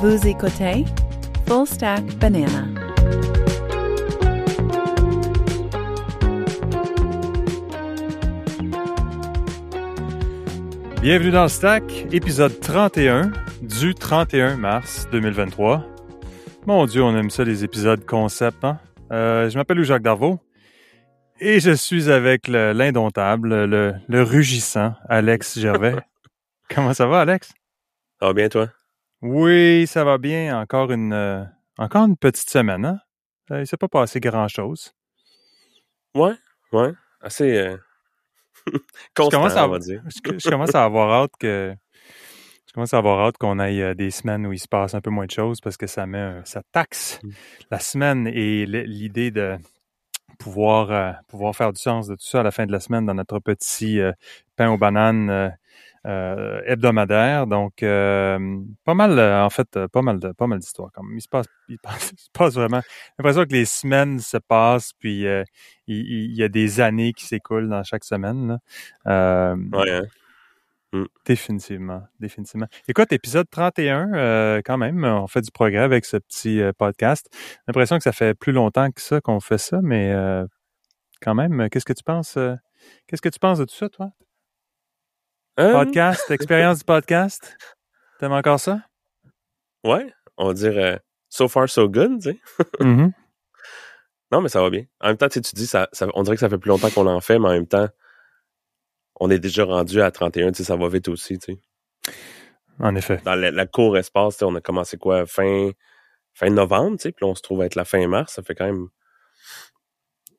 Vous écoutez Full Stack Banana. Bienvenue dans le Stack, épisode 31 du 31 mars 2023. Mon Dieu, on aime ça les épisodes concept. Hein? Euh, je m'appelle Jacques Darvaux et je suis avec le- l'indomptable, le, le rugissant Alex Gervais. Comment ça va, Alex? Ça va bien, toi? Oui, ça va bien. Encore une, euh, encore une petite semaine. Hein? Euh, Il s'est pas passé grand-chose. Ouais, ouais. Assez euh... constant, commence à- on va dire. Je, je commence à avoir hâte que je commence à avoir hâte qu'on aille euh, des semaines où il se passe un peu moins de choses parce que ça met ça taxe Mm. la semaine et l'idée de pouvoir euh, pouvoir faire du sens de tout ça à la fin de la semaine dans notre petit pain aux bananes euh, hebdomadaire. Donc euh, pas mal euh, en fait pas mal de pas mal d'histoires quand même. Il se passe il, passe- il se passe vraiment j'ai l'impression que les semaines se passent puis euh, il, y a des années qui s'écoulent dans chaque semaine. Là. Ouais, hein? Définitivement, définitivement. Écoute, épisode 31, euh, quand même, on fait du progrès avec ce petit euh, podcast. J'ai l'impression que ça fait plus longtemps que ça qu'on fait ça, mais euh, quand même, qu'est-ce que tu penses? qu'est-ce que tu penses de tout ça, toi? Euh, Podcast, expérience du podcast? T'aimes encore ça? ouais, on va dire euh, so far so good, tu sais. Mhm. Non, mais ça va bien. En même temps, tu dis, ça, ça, on dirait que ça fait plus longtemps qu'on en fait, mais en même temps, on est déjà rendu à 31, tu sais, ça va vite aussi, tu sais. En effet. Dans la, la court espace, on a commencé quoi, fin, fin novembre, tu sais, puis on se trouve à être la fin mars, ça fait quand même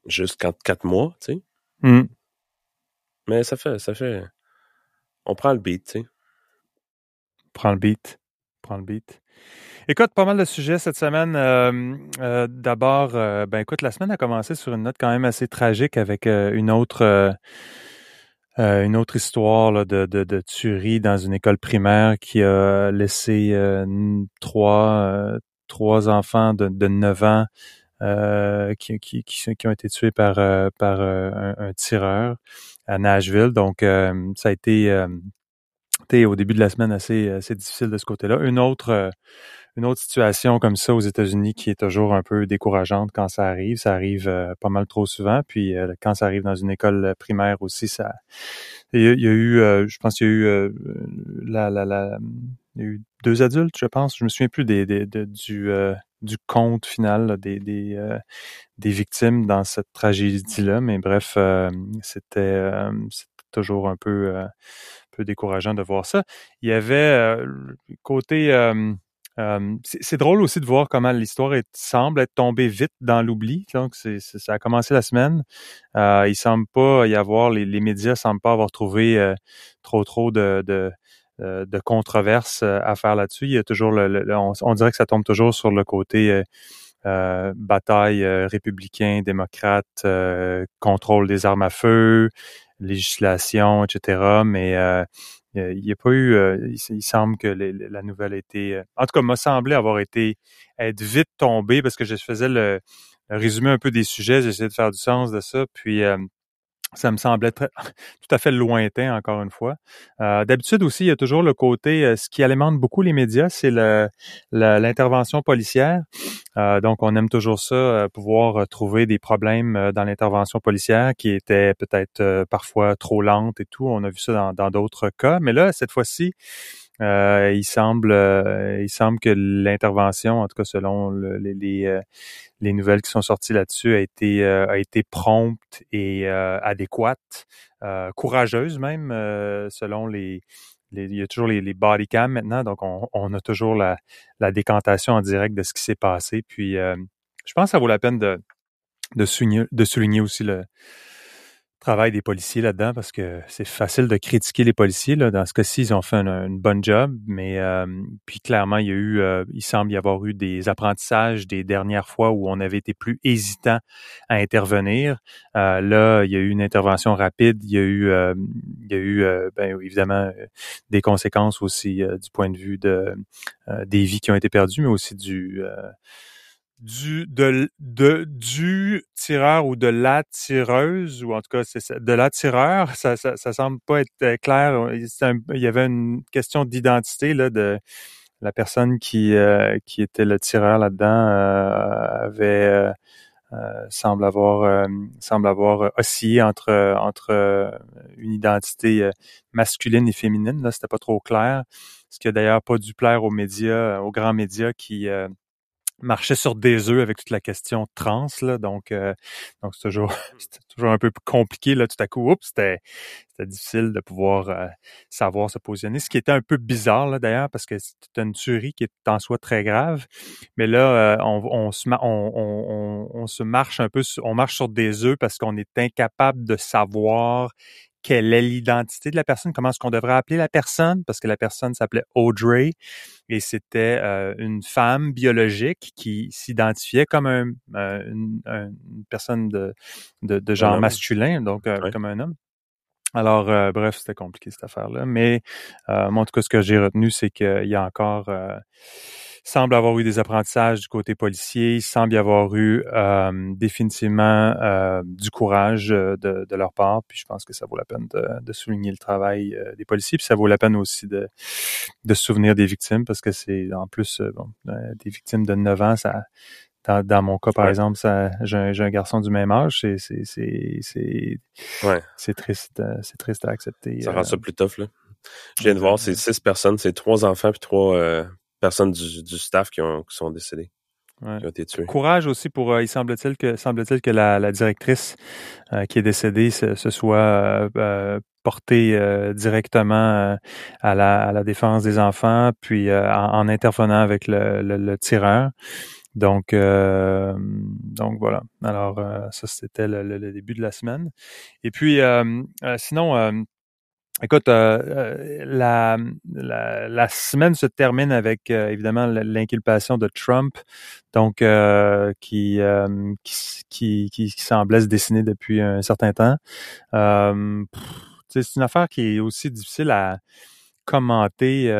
juste quatre, quatre mois, tu sais. Mhm. Mais ça fait, ça fait, on prend le beat, tu sais. Prends le beat. Prends le beat. Écoute, pas mal de sujets cette semaine. Euh, euh, D'abord, euh, ben écoute, la semaine a commencé sur une note quand même assez tragique avec une autre histoire de, tuerie dans une école primaire qui a laissé trois, trois enfants de, de 9 ans qui, ont été tués par, un tireur à Nashville. Donc, euh, ça a été euh, au début de la semaine assez, assez difficile de ce côté-là. Une autre, euh, une autre situation comme ça aux États-Unis qui est toujours un peu décourageante quand ça arrive. Ça arrive pas mal trop souvent. Puis quand ça arrive dans une école primaire aussi, ça. Il y a, eu, je pense qu'il y a eu la, la, la, il y a eu deux adultes, je pense. Je me souviens plus des, des, de- du, euh, compte final euh, des victimes dans cette tragédie-là. Mais bref, euh, c'était, toujours un peu, décourageant de voir ça. Il y avait côté c'est drôle aussi de voir comment l'histoire semble être tombée vite dans l'oubli. Donc, ça a commencé la semaine. Il semble pas y avoir, les, les médias semblent pas avoir trouvé trop trop de, de controverses euh, à faire là-dessus. Il y a toujours le, on, dirait que ça tombe toujours sur le côté euh, euh, bataille euh, républicain, démocrate, euh, contrôle des armes à feu, législation, etc. Mais euh, euh, il n'y a pas eu. euh, il, semble que la nouvelle a été. euh, en tout cas, m'a semblé avoir été être vite tombée parce que je faisais le, le résumé un peu des sujets, j'essayais de faire du sens de ça, puis euh, ça me semblait très, tout à fait lointain, encore une fois. Euh, D'habitude aussi, il y a toujours le côté, euh, ce qui alimente beaucoup les médias, c'est l'intervention policière. Euh, donc, on aime toujours ça, euh, pouvoir euh, trouver des problèmes dans l'intervention policière qui étaient peut-être parfois trop lentes et tout. On a vu ça dans d'autres cas. Mais là, cette fois-ci, euh, il semble, euh, il semble que l'intervention, en tout cas selon le- les, euh, les nouvelles qui sont sorties là-dessus, a été euh, a été prompte et euh, adéquate, euh, courageuse même, selon les, les- il y a toujours les, les body cams maintenant, donc on, on a toujours la, la décantation en direct de ce qui s'est passé. Puis je pense que ça vaut la peine de de souligner, de souligner aussi le travail des policiers là-dedans parce que c'est facile de critiquer les policiers. Là. Dans ce cas-ci, ils ont fait une, une bonne job, mais euh, puis clairement, il y a eu, euh, il semble y avoir eu des apprentissages des dernières fois où on avait été plus hésitant à intervenir. Euh, là, il y a eu une intervention rapide. Il y a eu, il y a eu, ben, évidemment, des conséquences aussi du point de vue de des vies qui ont été perdues, mais aussi du du de, de du tireur ou de la tireuse ou en tout cas c'est de la tireur ça, ça ça semble pas être euh, clair il y avait une question d'identité là de la personne qui, qui était le tireur là-dedans avait semble avoir semble avoir oscillé entre entre une identité masculine et féminine. Là, c'était pas trop clair. Ce qui a d'ailleurs pas dû plaire aux médias, aux grands médias qui marchait sur des œufs avec toute la question trans là donc euh, donc c'est toujours c'était toujours un peu compliqué là tout à coup oups c'était c'était difficile de pouvoir euh, savoir se positionner ce qui était un peu bizarre là d'ailleurs parce que c'était une tuerie qui est en soi très grave mais là euh, on, on, se on, on, on, se marche un peu on marche sur des œufs parce qu'on est incapable de savoir quelle est l'identité de la personne, comment est-ce qu'on devrait appeler la personne, parce que la personne s'appelait Audrey et c'était euh, une femme biologique qui s'identifiait comme un, euh, une, personne de, de, genre masculin, donc euh, comme un homme. Alors, bref, c'était compliqué cette affaire-là. Mais moi, en tout cas, ce que j'ai retenu, c'est qu'il y a encore semble avoir eu des apprentissages du côté policier, il semble y avoir eu euh, définitivement euh, du courage euh, de, de, leur part, puis je pense que ça vaut la peine de, de souligner le travail des policiers, puis ça vaut la peine aussi de, de se souvenir des victimes, parce que c'est en plus bon, des victimes de 9 ans, ça dans, dans mon cas, par exemple, j'ai, un, un, garçon du même âge, ouais. c'est triste, c'est triste à accepter. Ça rend ça plus tough là. Je viens de voir, c'est six personnes, c'est trois enfants puis trois personnes du, du staff qui, ont, qui sont décédées. Ouais. Qui ont été tuées. Courage aussi pour, euh, il semble-t-il que, semble-t-il que la, la directrice euh, qui est décédée se, se soit euh, portée directement à la, à, la, défense des enfants, puis en, en, intervenant avec le, le, le tireur. Donc, donc voilà. Alors, ça, c'était le, le, début de la semaine. Et puis, sinon, Écoute, euh, euh, la, la, la, semaine se termine avec euh, évidemment l'inculpation de Trump, donc qui, qui, qui, qui, semblait se dessiner depuis un certain temps. c'est une affaire qui est aussi difficile à commenter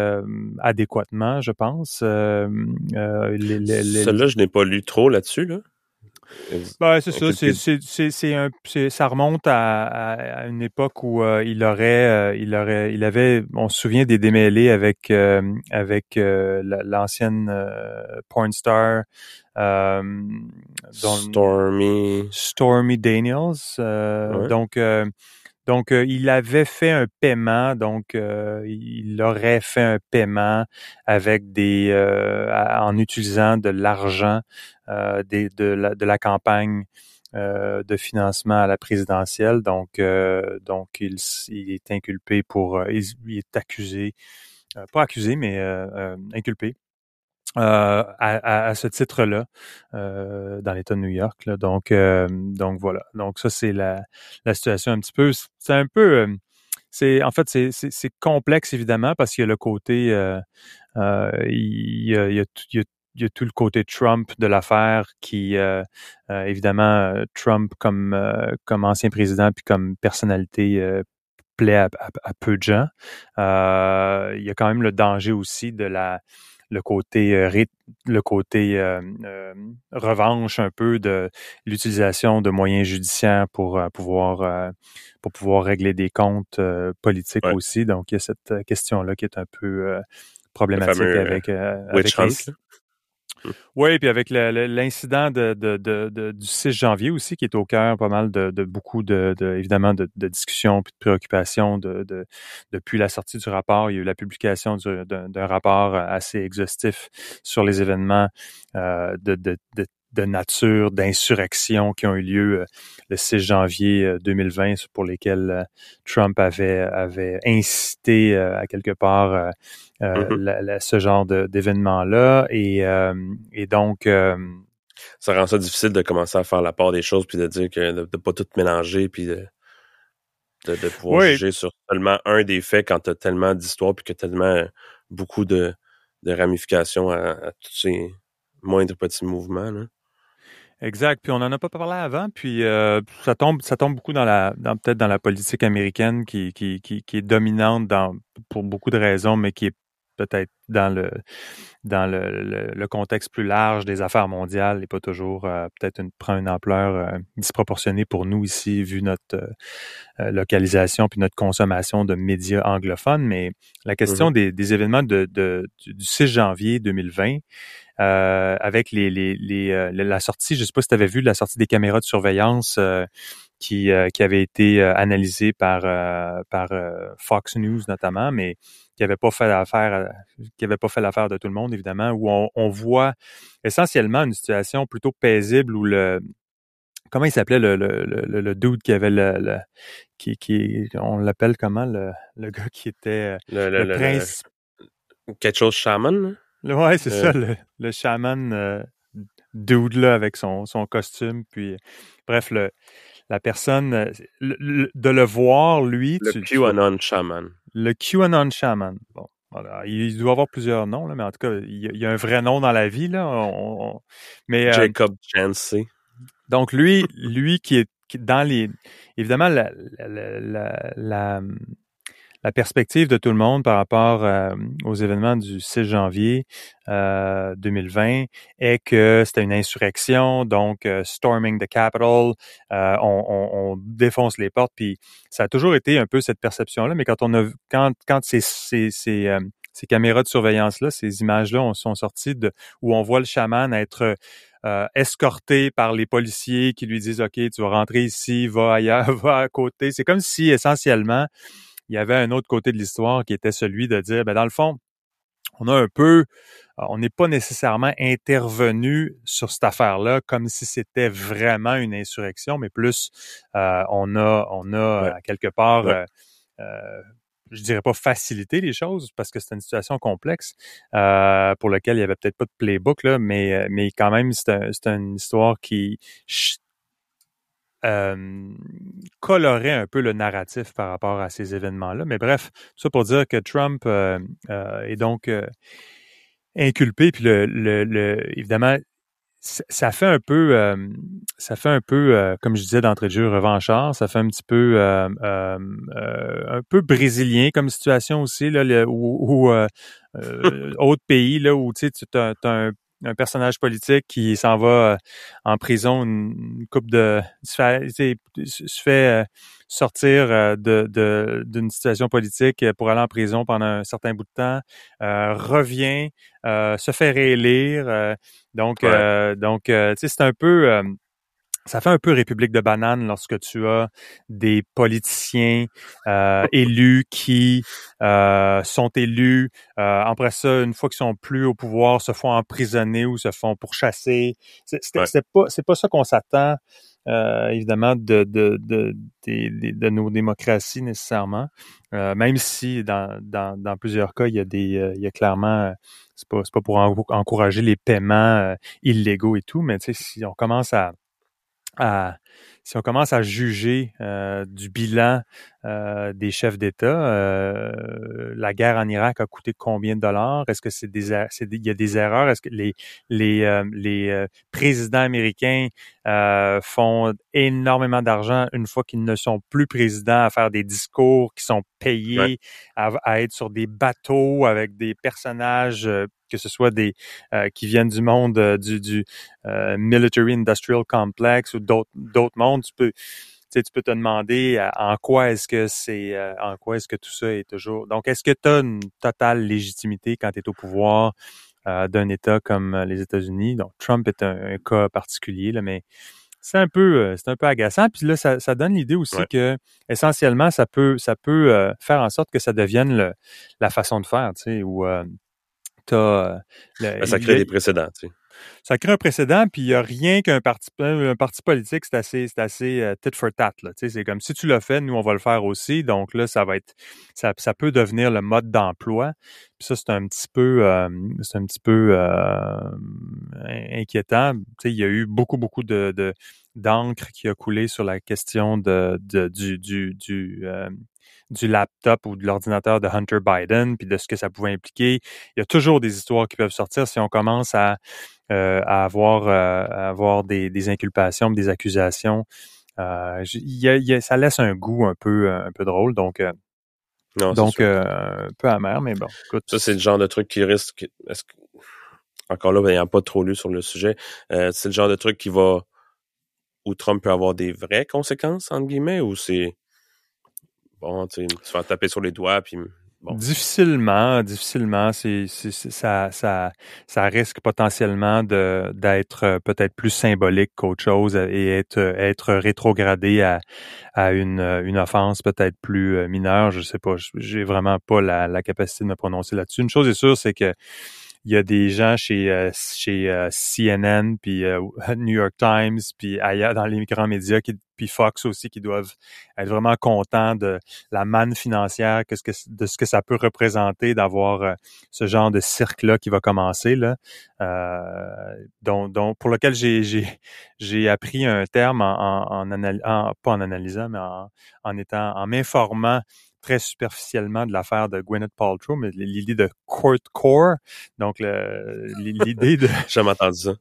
adéquatement, je pense. Euh, Celle-là, je n'ai pas lu trop là-dessus. Là. Ben, c'est ça. C'est, c'est, un, ça remonte à, à, une époque où euh, il aurait, euh, il aurait, il avait, on se souvient des démêlés avec euh, avec l'ancienne porn star Stormy Stormy Daniels. Donc donc, il avait fait un paiement, donc il aurait fait un paiement avec des en utilisant de l'argent euh, des, de, la, campagne euh, de financement à la présidentielle. Donc, euh, donc il, est inculpé pour, il, est accusé, pas accusé, mais inculpé. Euh, à, ce titre-là euh, dans l'État de New York. Donc, voilà. Donc ça, c'est la, situation un petit peu. C'est un peu. c'est en fait c'est complexe évidemment parce qu'il y a le côté. il, y a, il, il il y a tout le côté Trump de l'affaire qui, euh, euh, évidemment, euh, Trump comme, comme ancien président puis comme personnalité plaît à, peu de gens. il y a quand même le danger aussi de la le côté le côté revanche un peu de l'utilisation de moyens judiciaires pour pouvoir pour pouvoir régler des comptes politiques aussi. Donc il y a cette question là qui est un peu problématique avec, avec oui, puis avec l'incident de, du 6 janvier aussi, qui est au cœur pas mal de, beaucoup de, évidemment de, discussions puis de préoccupations de, depuis la sortie du rapport. Il y a eu la publication d'un rapport assez exhaustif sur les événements euh, de, de, de nature d'insurrection qui ont eu lieu euh, le 6 janvier 2020 euh, pour lesquels euh, Trump avait avait incité à quelque part mm-hmm. ce genre d'événements-là et, et donc ça rend ça difficile de commencer à faire la part des choses puis de dire que de, pas tout mélanger puis de, de, pouvoir juger sur seulement un des faits quand tu as tellement d'histoires puis que tellement beaucoup de, de ramifications à, à tous ces moindres petits mouvements. Là. Exact. Puis on en a pas parlé avant. Puis euh, ça tombe, ça tombe beaucoup dans la, dans, peut-être dans la politique américaine qui, qui, qui, qui, est dominante dans, pour beaucoup de raisons, mais qui est peut-être dans le dans le, le, contexte plus large des affaires mondiales n'est pas toujours euh, peut-être une, prend une ampleur euh, disproportionnée pour nous ici vu notre euh, localisation puis notre consommation de médias anglophones. Mais la question mm-hmm. des, événements de, du 6 janvier 2020 avec les, les, les la sortie, je sais pas si tu avais vu la sortie des caméras de surveillance qui, qui avait été analysée par, par Fox News notamment, mais qui n'avait pas fait l'affaire, euh, qui avait pas fait l'affaire de tout le monde, évidemment, où on, voit essentiellement une situation plutôt paisible où le comment il s'appelait le, le, le, dude qui avait le, qui, qui on l'appelle comment le, le gars qui était euh, le, prince? Quelque chose chaman ouais c'est ça euh. le, chaman dude là avec son, son costume puis bref le la personne de le voir lui le QAnon shaman le QAnon Shaman. Bon, voilà. Il doit avoir plusieurs noms, là, mais en tout cas, il y a un vrai nom dans la vie. Là. mais, euh, Jacob Chansey. Donc, lui, lui qui est dans les... Évidemment, la, la la perspective de tout le monde par rapport euh, aux événements du 6 janvier euh, 2020 est que c'était une insurrection, donc euh, storming the Capitol, euh, on, on, on, défonce les portes, puis ça a toujours été un peu cette perception-là, mais quand on a quand quand ces, ces, ces, ces caméras de surveillance-là, ces images-là sont sorties de où on voit le chaman être euh, escorté par les policiers qui lui disent OK, tu vas rentrer ici, va ailleurs, va à côté. C'est comme si essentiellement il y avait un autre côté de l'histoire qui était celui de dire, ben dans le fond, on a un peu, euh, on n'est pas nécessairement intervenu sur cette affaire-là comme si c'était vraiment une insurrection, mais plus euh, on a, on a quelque part, euh, euh, je dirais pas facilité les choses parce que c'était une situation complexe pour laquelle il y avait peut-être pas de playbook là, mais mais quand même c'est une histoire qui euh, colorer un peu le narratif par rapport à ces événements-là. Mais bref, tout ça pour dire que Trump euh, euh, est donc inculpé, puis le, le, évidemment, ça fait un peu, ça fait un peu, comme je disais d'entrée de jeu, revanchard. Ça fait un petit peu, un peu brésilien comme situation aussi là, ou, autre pays là où tu sais, tu as, un un personnage politique qui s'en va euh, en prison une, coupe de se fait, se fait euh, sortir euh, de d'une situation politique pour aller en prison pendant un certain bout de temps, revient, se fait réélire. donc donc tu sais c'est un peu ça fait un peu République de banane lorsque tu as des politiciens euh, élus qui euh, sont élus. Euh, après ça, une fois qu'ils sont plus au pouvoir, se font emprisonner ou se font pourchasser. C'est pas c'est pas ça qu'on s'attend. évidemment de de, de, de, nos démocraties nécessairement même si dans, dans, dans, plusieurs cas il y a des il y a clairement c'est pas pas pour encourager les paiements illégaux et tout mais tu sais si on commence à uh, si on commence à juger euh, du bilan euh, des chefs d'État, euh, la guerre en Irak a coûté combien de dollars? Est-ce que c'est des, er, il y a des erreurs? Est-ce que les les les présidents américains font énormément d'argent une fois qu'ils ne sont plus présidents à faire des discours qui sont payés à, à, être sur des bateaux avec des personnages que ce soit des qui viennent du monde du, du military industrial complex ou d'autres d'autres mondes, tu peux tu, peux te demander en quoi est-ce que c'est en quoi est-ce que tout ça est toujours. Donc est-ce que tu as une totale légitimité quand tu es au pouvoir d'un État comme les États-Unis? Donc Trump est un, cas particulier là, mais c'est un peu c'est un peu agaçant puis là ça, ça donne l'idée aussi que essentiellement ça peut ça peut faire en sorte que ça devienne le, la façon de faire tu sais ou euh, ben, ça crée des précédents, tu sais. Ça crée un précédent, puis il n'y a rien qu'un parti, un parti politique, c'est assez, c'est assez euh, tit for tat. C'est comme si tu l'as fait, nous on va le faire aussi. Donc là, ça va être, ça, ça peut devenir le mode d'emploi. Puis ça, c'est un petit peu, euh, c'est un petit peu inquiétant. il y a eu beaucoup, beaucoup de, de d'encre qui a coulé sur la question de, de du, du, du du laptop ou de l'ordinateur de Hunter Biden, puis de ce que ça pouvait impliquer. Il y a toujours des histoires qui peuvent sortir si on commence à, euh, à avoir, euh, à avoir des, des, inculpations, des accusations. Euh, y a, ça laisse un goût un peu, un peu drôle. Donc, Donc, un peu amer, mais bon. Écoute. Ça, c'est le genre de truc qui risque. Est-ce que... Encore là, n'ayant pas trop lu sur le sujet, c'est le genre de truc qui va où Trump peut avoir des vraies conséquences, entre guillemets, ou c'est bon, tu se faire taper sur les doigts, Bon. Difficilement, difficilement, c'est, ça, ça, ça risque potentiellement d'être euh, peut-être plus symbolique qu'autre chose et être être rétrogradé à, à une, une offense peut-être plus euh, mineure. Je sais pas, j'ai vraiment pas la, la capacité de me prononcer là-dessus. Une chose est sûre, c'est que il y a des gens chez euh, chez euh, CNN puis euh, New York Times puis ailleurs dans les grands médias puis Fox aussi qui doivent être vraiment contents de la manne financière de ce que ça peut représenter d'avoir ce genre de cirque là qui va commencer là. Pour lequel j'ai appris un terme en, en, pas en analysant mais en étant en m'informant très superficiellement de l'affaire de Gwyneth Paltrow, mais l'idée de court core, donc l'idée de... J'ai jamais entendu ça.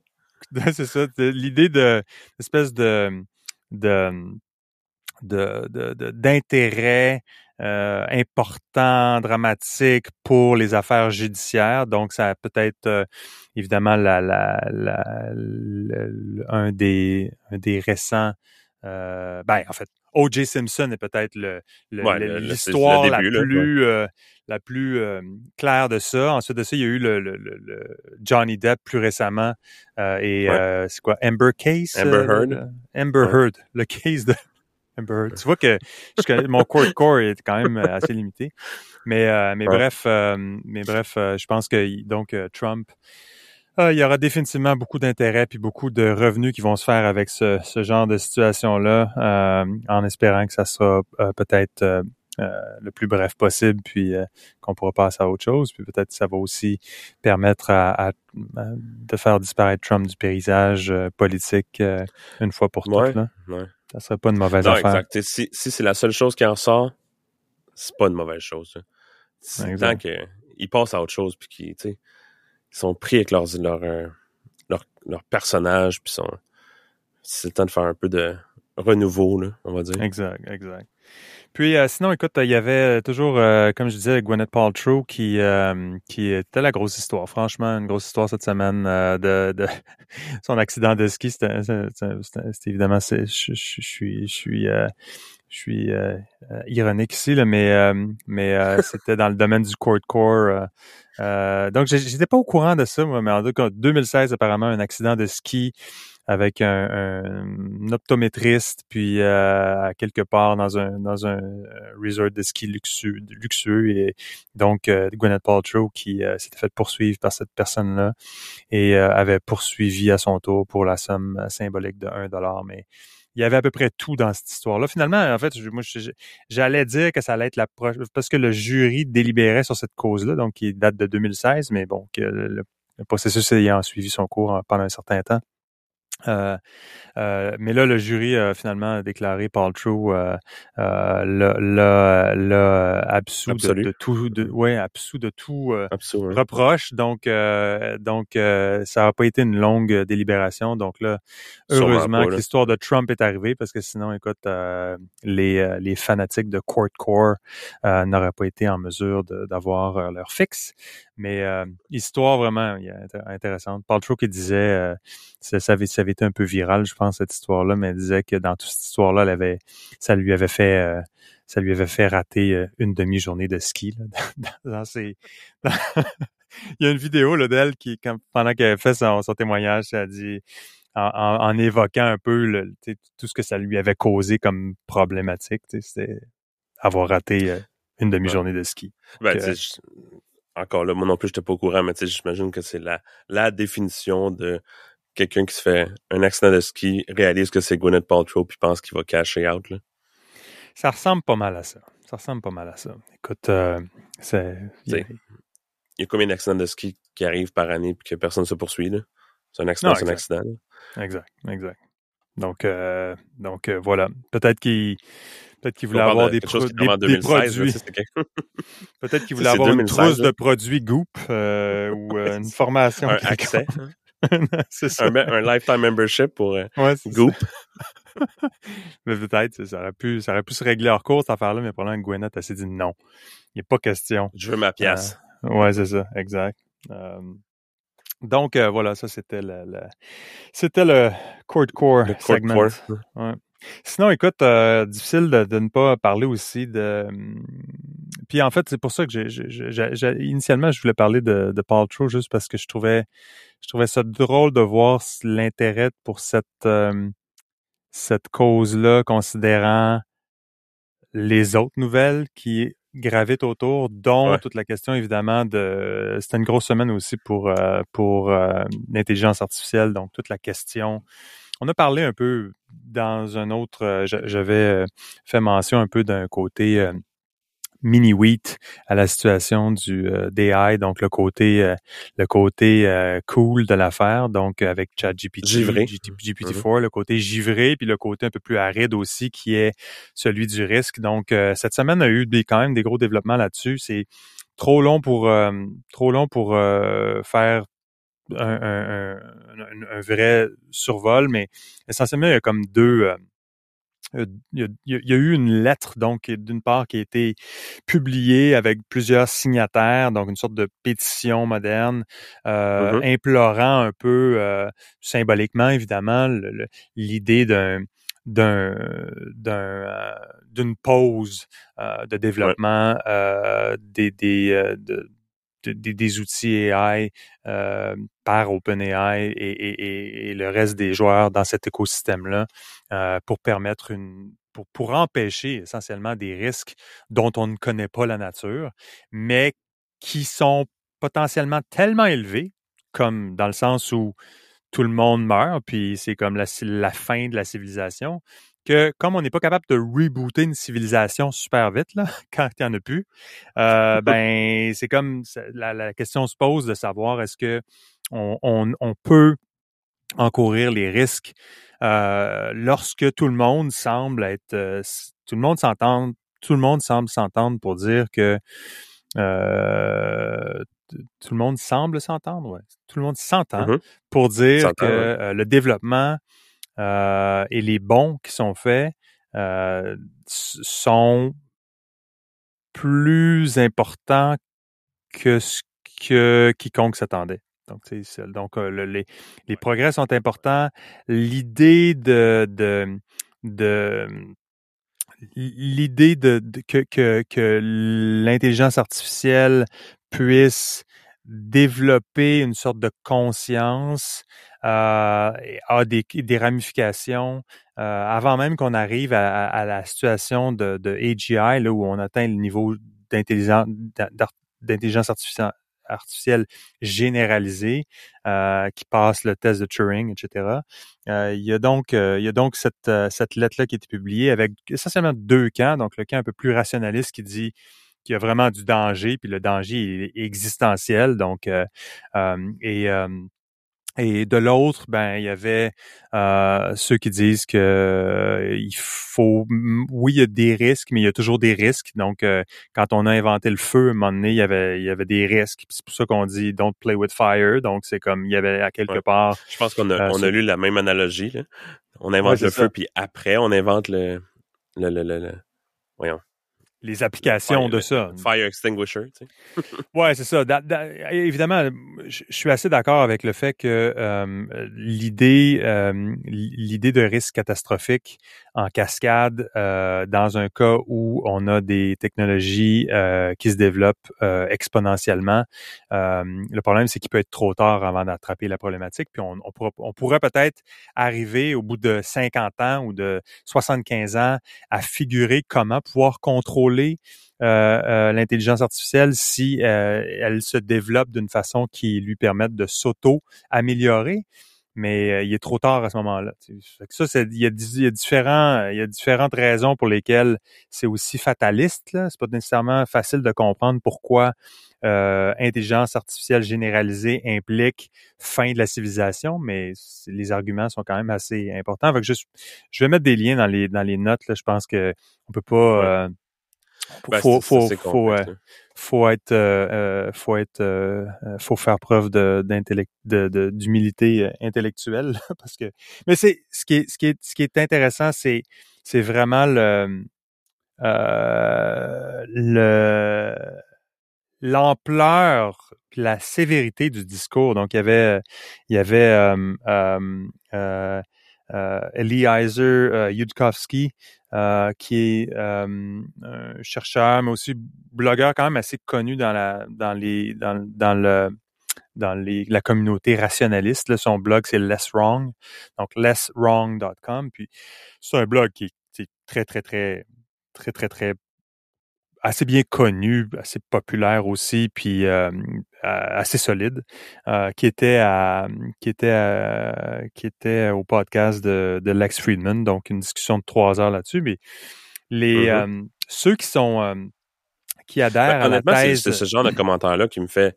c'est ça, l'idée de espèce de de d'intérêt euh, important, dramatique pour les affaires judiciaires. Donc, ça peut être euh, évidemment la, la, la, un des un des récents euh, ben, en fait, O.J. Simpson est peut-être l'histoire la, plus, euh, la plus euh, claire de ça. Ensuite de ça, il y a eu le, Johnny Depp plus récemment et c'est quoi? Amber Case Amber Heard Amber Heard le case de Amber Heard. Tu vois que mon court core est quand même assez limité. Mais mais bref mais bref je pense que donc Trump ah, il y aura définitivement beaucoup d'intérêt puis beaucoup de revenus qui vont se faire avec ce, genre de situation-là, euh, en espérant que ça sera euh, peut-être euh, le plus bref possible, puis qu'on pourra passer à autre chose. Puis peut-être que ça va aussi permettre à, de faire disparaître Trump du paysage politique une fois pour toutes. Là. Ouais. Ça serait pas une mauvaise affaire. Exact. Si, si c'est la seule chose qui en sort, c'est pas une mauvaise chose. Tant qu'il passe à autre chose, puis qu'il, sont pris avec leurs, leur, euh, leur, leur personnage, puis sont, c'est le temps de faire un peu de renouveau, là, on va dire. Exact, exact. Puis euh, sinon, écoute, il y avait toujours, euh, comme je disais, Gwyneth Paltrow qui qui était la grosse histoire. Franchement, une grosse histoire cette semaine de, de son accident de ski. C'était évidemment, je suis ironique ici, là, mais mais c'était dans le domaine du court core. Euh, donc, j'étais pas au courant de ça, moi, mais en 2016, apparemment, un accident de ski avec un, optométriste, puis euh, quelque part dans un dans un resort de ski luxueux, luxueux et donc euh, Gwyneth Paltrow qui euh, s'était fait poursuivre par cette personne-là et avait poursuivi à son tour pour la somme symbolique de 1 dollar, mais il y avait à peu près tout dans cette histoire-là. Finalement, en fait, j'allais dire que ça allait être la prochaine, parce que le jury délibérait sur cette cause-là, donc qui date de 2016, mais bon, que le processus ayant suivi son cours pendant un certain temps. Euh, euh, mais là, le jury a finalement déclaré Paul True euh, euh, l'a absous de, tout, de, ouais, absous de tout euh, reproche. Donc, euh, donc ça n'a pas été une longue délibération. Donc là, heureusement que l'histoire de Trump est arrivée parce que sinon, écoute, les, les fanatiques de Court Core n'auraient pas été en mesure d'avoir leur fixe. Mais histoire vraiment intéressante. Paul True qui disait, ça, ça, avait, ça avait été un peu viral, je pense, cette histoire-là, mais elle disait que dans toute cette histoire-là, elle avait, ça lui avait fait, euh, ça lui avait fait rater euh, une demi-journée de ski. Là, dans, ses, Il y a une vidéo là, d'elle qui, quand, pendant qu'elle fait son, témoignage, elle a dit, en, évoquant un peu le, tout ce que ça lui avait causé comme problématique, c'était avoir raté euh, une demi-journée de ski. Ben, encore là, moi non plus, je n'étais pas au courant, mais j'imagine que c'est la, la définition de quelqu'un qui se fait un accident de ski, réalise que c'est Gwyneth Paltrow puis pense qu'il va cacher out. Là. Ça ressemble pas mal à ça. Ça ressemble pas mal à ça. Écoute, euh, c'est. Il y a combien d'accidents de ski qui arrivent par année puis que personne ne se poursuit? Là? C'est un accident, c'est un accident. Exact, exact. Donc, euh, donc euh, voilà. Peut-être qu'il peut-être qu'il voulait avoir des, pro des, des, produits. Peut-être qu'il voulait avoir une trousse de produits Goop euh, ou euh, une formation. Un accès. c'est ça. Un, un, lifetime membership pour euh, ouais, Goop. mais peut-être, ça aurait pu, ça aurait pu se régler hors cours, cette affaire-là, mais probablement que Gwyneth a s'est dit non. Il n'y a pas question. Je veux ma pièce. Ouais, c'est ça, exact. donc voilà, ça c'était le, c'était le Court Core segment. Ouais. Sinon, écoute, euh, difficile de, ne pas parler aussi de. Hum, puis en fait, c'est pour ça que j'ai, initialement je voulais parler de, de Paul True juste parce que je trouvais, je trouvais ça drôle de voir l'intérêt pour cette hum, cette cause-là, considérant les autres nouvelles qui gravitent autour, dont toute la question évidemment de. C'était une grosse semaine aussi pour euh, pour euh, l'intelligence artificielle, donc toute la question on a parlé un peu dans un autre, euh, j'avais euh, fait mention un peu d'un côté euh, mini wheat à la situation du DI, donc le côté le côté cool de l'affaire, donc avec ChatGPT, GPT-4, mm-hmm. le côté givré, puis le côté un peu plus aride aussi qui est celui du risque. Donc cette semaine a eu des, quand même des gros développements là-dessus. C'est trop long pour trop long pour faire un, un, vrai survol, mais essentiellement, il y a comme deux. Euh, euh, il y, a, eu une lettre, donc, d'une part, qui a été publiée avec plusieurs signataires, donc une sorte de pétition moderne, euh, mm-hmm. implorant un peu, symboliquement, évidemment, l'idée d'un d'un d'une pause de développement des, des de, des, outils AI euh, par OpenAI et, le reste des joueurs dans cet écosystème-là euh, pour permettre une pour, empêcher essentiellement des risques dont on ne connaît pas la nature, mais qui sont potentiellement tellement élevés, comme dans le sens où tout le monde meurt, puis c'est comme la fin de la civilisation, que comme on n'est pas capable de rebooter une civilisation super vite, là, quand il n'y en a plus, euh, ben c'est comme la, question se pose de savoir est-ce que on, on, peut encourir les risques euh, lorsque tout le monde semble être euh, tout le monde s'entend tout le monde semble s'entendre pour dire que euh, tout le monde semble s'entendre, ouais. Tout le monde s'entend mm-hmm. pour dire que le développement euh, et les bons qui sont faits euh, sont plus importants que ce que quiconque s'attendait. Donc, donc euh, les, les, progrès sont importants. L'idée de, de, de l'idée de, que, que, que l'intelligence artificielle puisse développer une sorte de conscience a des, ramifications euh, avant même qu'on arrive à, la situation de, AGI, là où on atteint le niveau d'intelligence artificielle, artificielle généralisée euh, qui passe le test de Turing, etc. Euh, il y a donc, euh, il y a donc cette, euh, cette lettre-là qui a été publiée avec essentiellement deux camps. Donc, le camp un peu plus rationaliste qui dit qu'il y a vraiment du danger, puis le danger est existentiel. Donc, euh, et et de l'autre, ben il y avait euh, ceux qui disent que euh, il faut, oui, il y a des risques, mais il y a toujours des risques. Donc, euh, quand on a inventé le feu, à un moment donné, il y avait, il y avait des risques. C'est pour ça qu'on dit "Don't play with fire". Donc, c'est comme il y avait à quelque part. Je pense qu'on a, on a lu la même analogie. On invente le feu, puis après, on invente le, le, le, le, le voyons les applications de ça. Fire extinguisher, tu sais. ouais, c'est ça. évidemment, je suis assez d'accord avec le fait que euh, l'idée, euh, l'idée de risque catastrophique en cascade euh, dans un cas où on a des technologies qui se développent exponentiellement. le problème, c'est qu'il peut être trop tard avant d'attraper la problématique. Puis on, on, on pourrait peut-être arriver au bout de 50 ans ou de 75 ans à figurer comment pouvoir contrôler euh, euh, l'intelligence artificielle si euh, elle se développe d'une façon qui lui permette de s'auto-améliorer. Mais il est trop tard à ce moment-là. Ça, il y, a, différents, il y a différentes raisons pour lesquelles c'est aussi fataliste. Là. C'est pas nécessairement facile de comprendre pourquoi intelligence artificielle généralisée implique fin de la civilisation, mais les arguments sont quand même assez importants. je, je vais mettre des liens dans les dans les notes. Là. Je pense que on peut pas. Ben, faut, faut, faut, faut être, faut être, faut faire preuve de d'intellect, de, d'humilité intellectuelle, parce que. Mais c'est ce qui est, ce qui est, ce qui est intéressant, c'est, c'est vraiment le, le l'ampleur la sévérité du discours. Donc, il y avait, il y avait euh, euh, euh, Eliezer Yudkowsky, qui est un chercheur, mais aussi blogueur quand même assez connu dans la dans les dans, dans le dans les, la communauté rationaliste. Là, son blog, c'est Less Wrong, donc lesswrong.com. Puis c'est un blog qui est très, très, très, très, très, très assez bien connu, assez populaire aussi, puis euh, assez solide, euh, qui était à, qui était qui était au podcast de, de, Lex Friedman, donc une discussion de trois heures là-dessus. Mais les euh, ceux qui sont qui ben, adhèrent à la thèse, c'est ce genre de commentaire-là qui me fait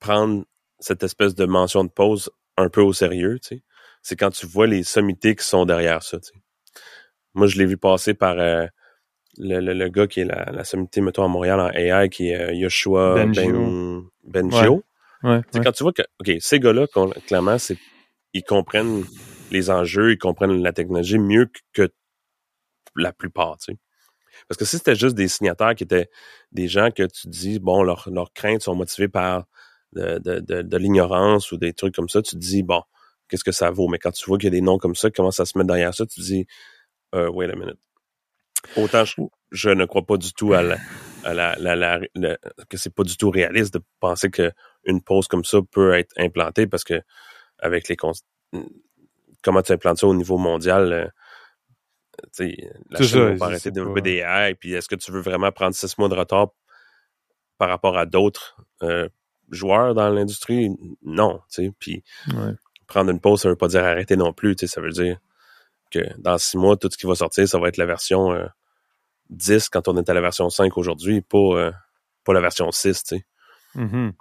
prendre cette espèce de mention de pause un peu au sérieux. Tu sais. C'est quand tu vois les sommités qui sont derrière ça. Tu sais. Moi, je l'ai vu passer par le, le, le, gars qui est la, la sommité, mettons, à Montréal en AI, qui est euh, Yoshua Benjo. Ben, Benjo. Ouais. Quand tu vois que, OK, ces gars-là, clairement, c'est, ils comprennent les enjeux, ils comprennent la technologie mieux que la plupart, tu sais. Parce que si c'était juste des signataires qui étaient des gens que tu dis, bon, leurs craintes sont motivées par de, de, de, de l'ignorance ou des trucs comme ça, tu te dis, bon, qu'est-ce que ça vaut? Mais quand tu vois qu'il y a des noms comme ça qui commencent à se mettre derrière ça, tu te dis, euh, wait a minute. Autant je, ne crois pas du tout à la, à la, la, que c'est pas du tout réaliste de penser que une pause comme ça peut être implantée parce que avec les comment tu implantes ça au niveau mondial, euh, la Chine va pas arrêter de développer des AI, puis est-ce que tu veux vraiment prendre six mois de retard par rapport à d'autres euh, joueurs dans l'industrie? Non, tu sais, puis prendre une pause, ça veut pas dire arrêter non plus, tu sais, ça veut dire dans six mois, tout ce qui va sortir, ça va être la version 10 euh, quand on est à la version 5 aujourd'hui, pas, euh, pas la version 6, tu sais. Mm-hmm.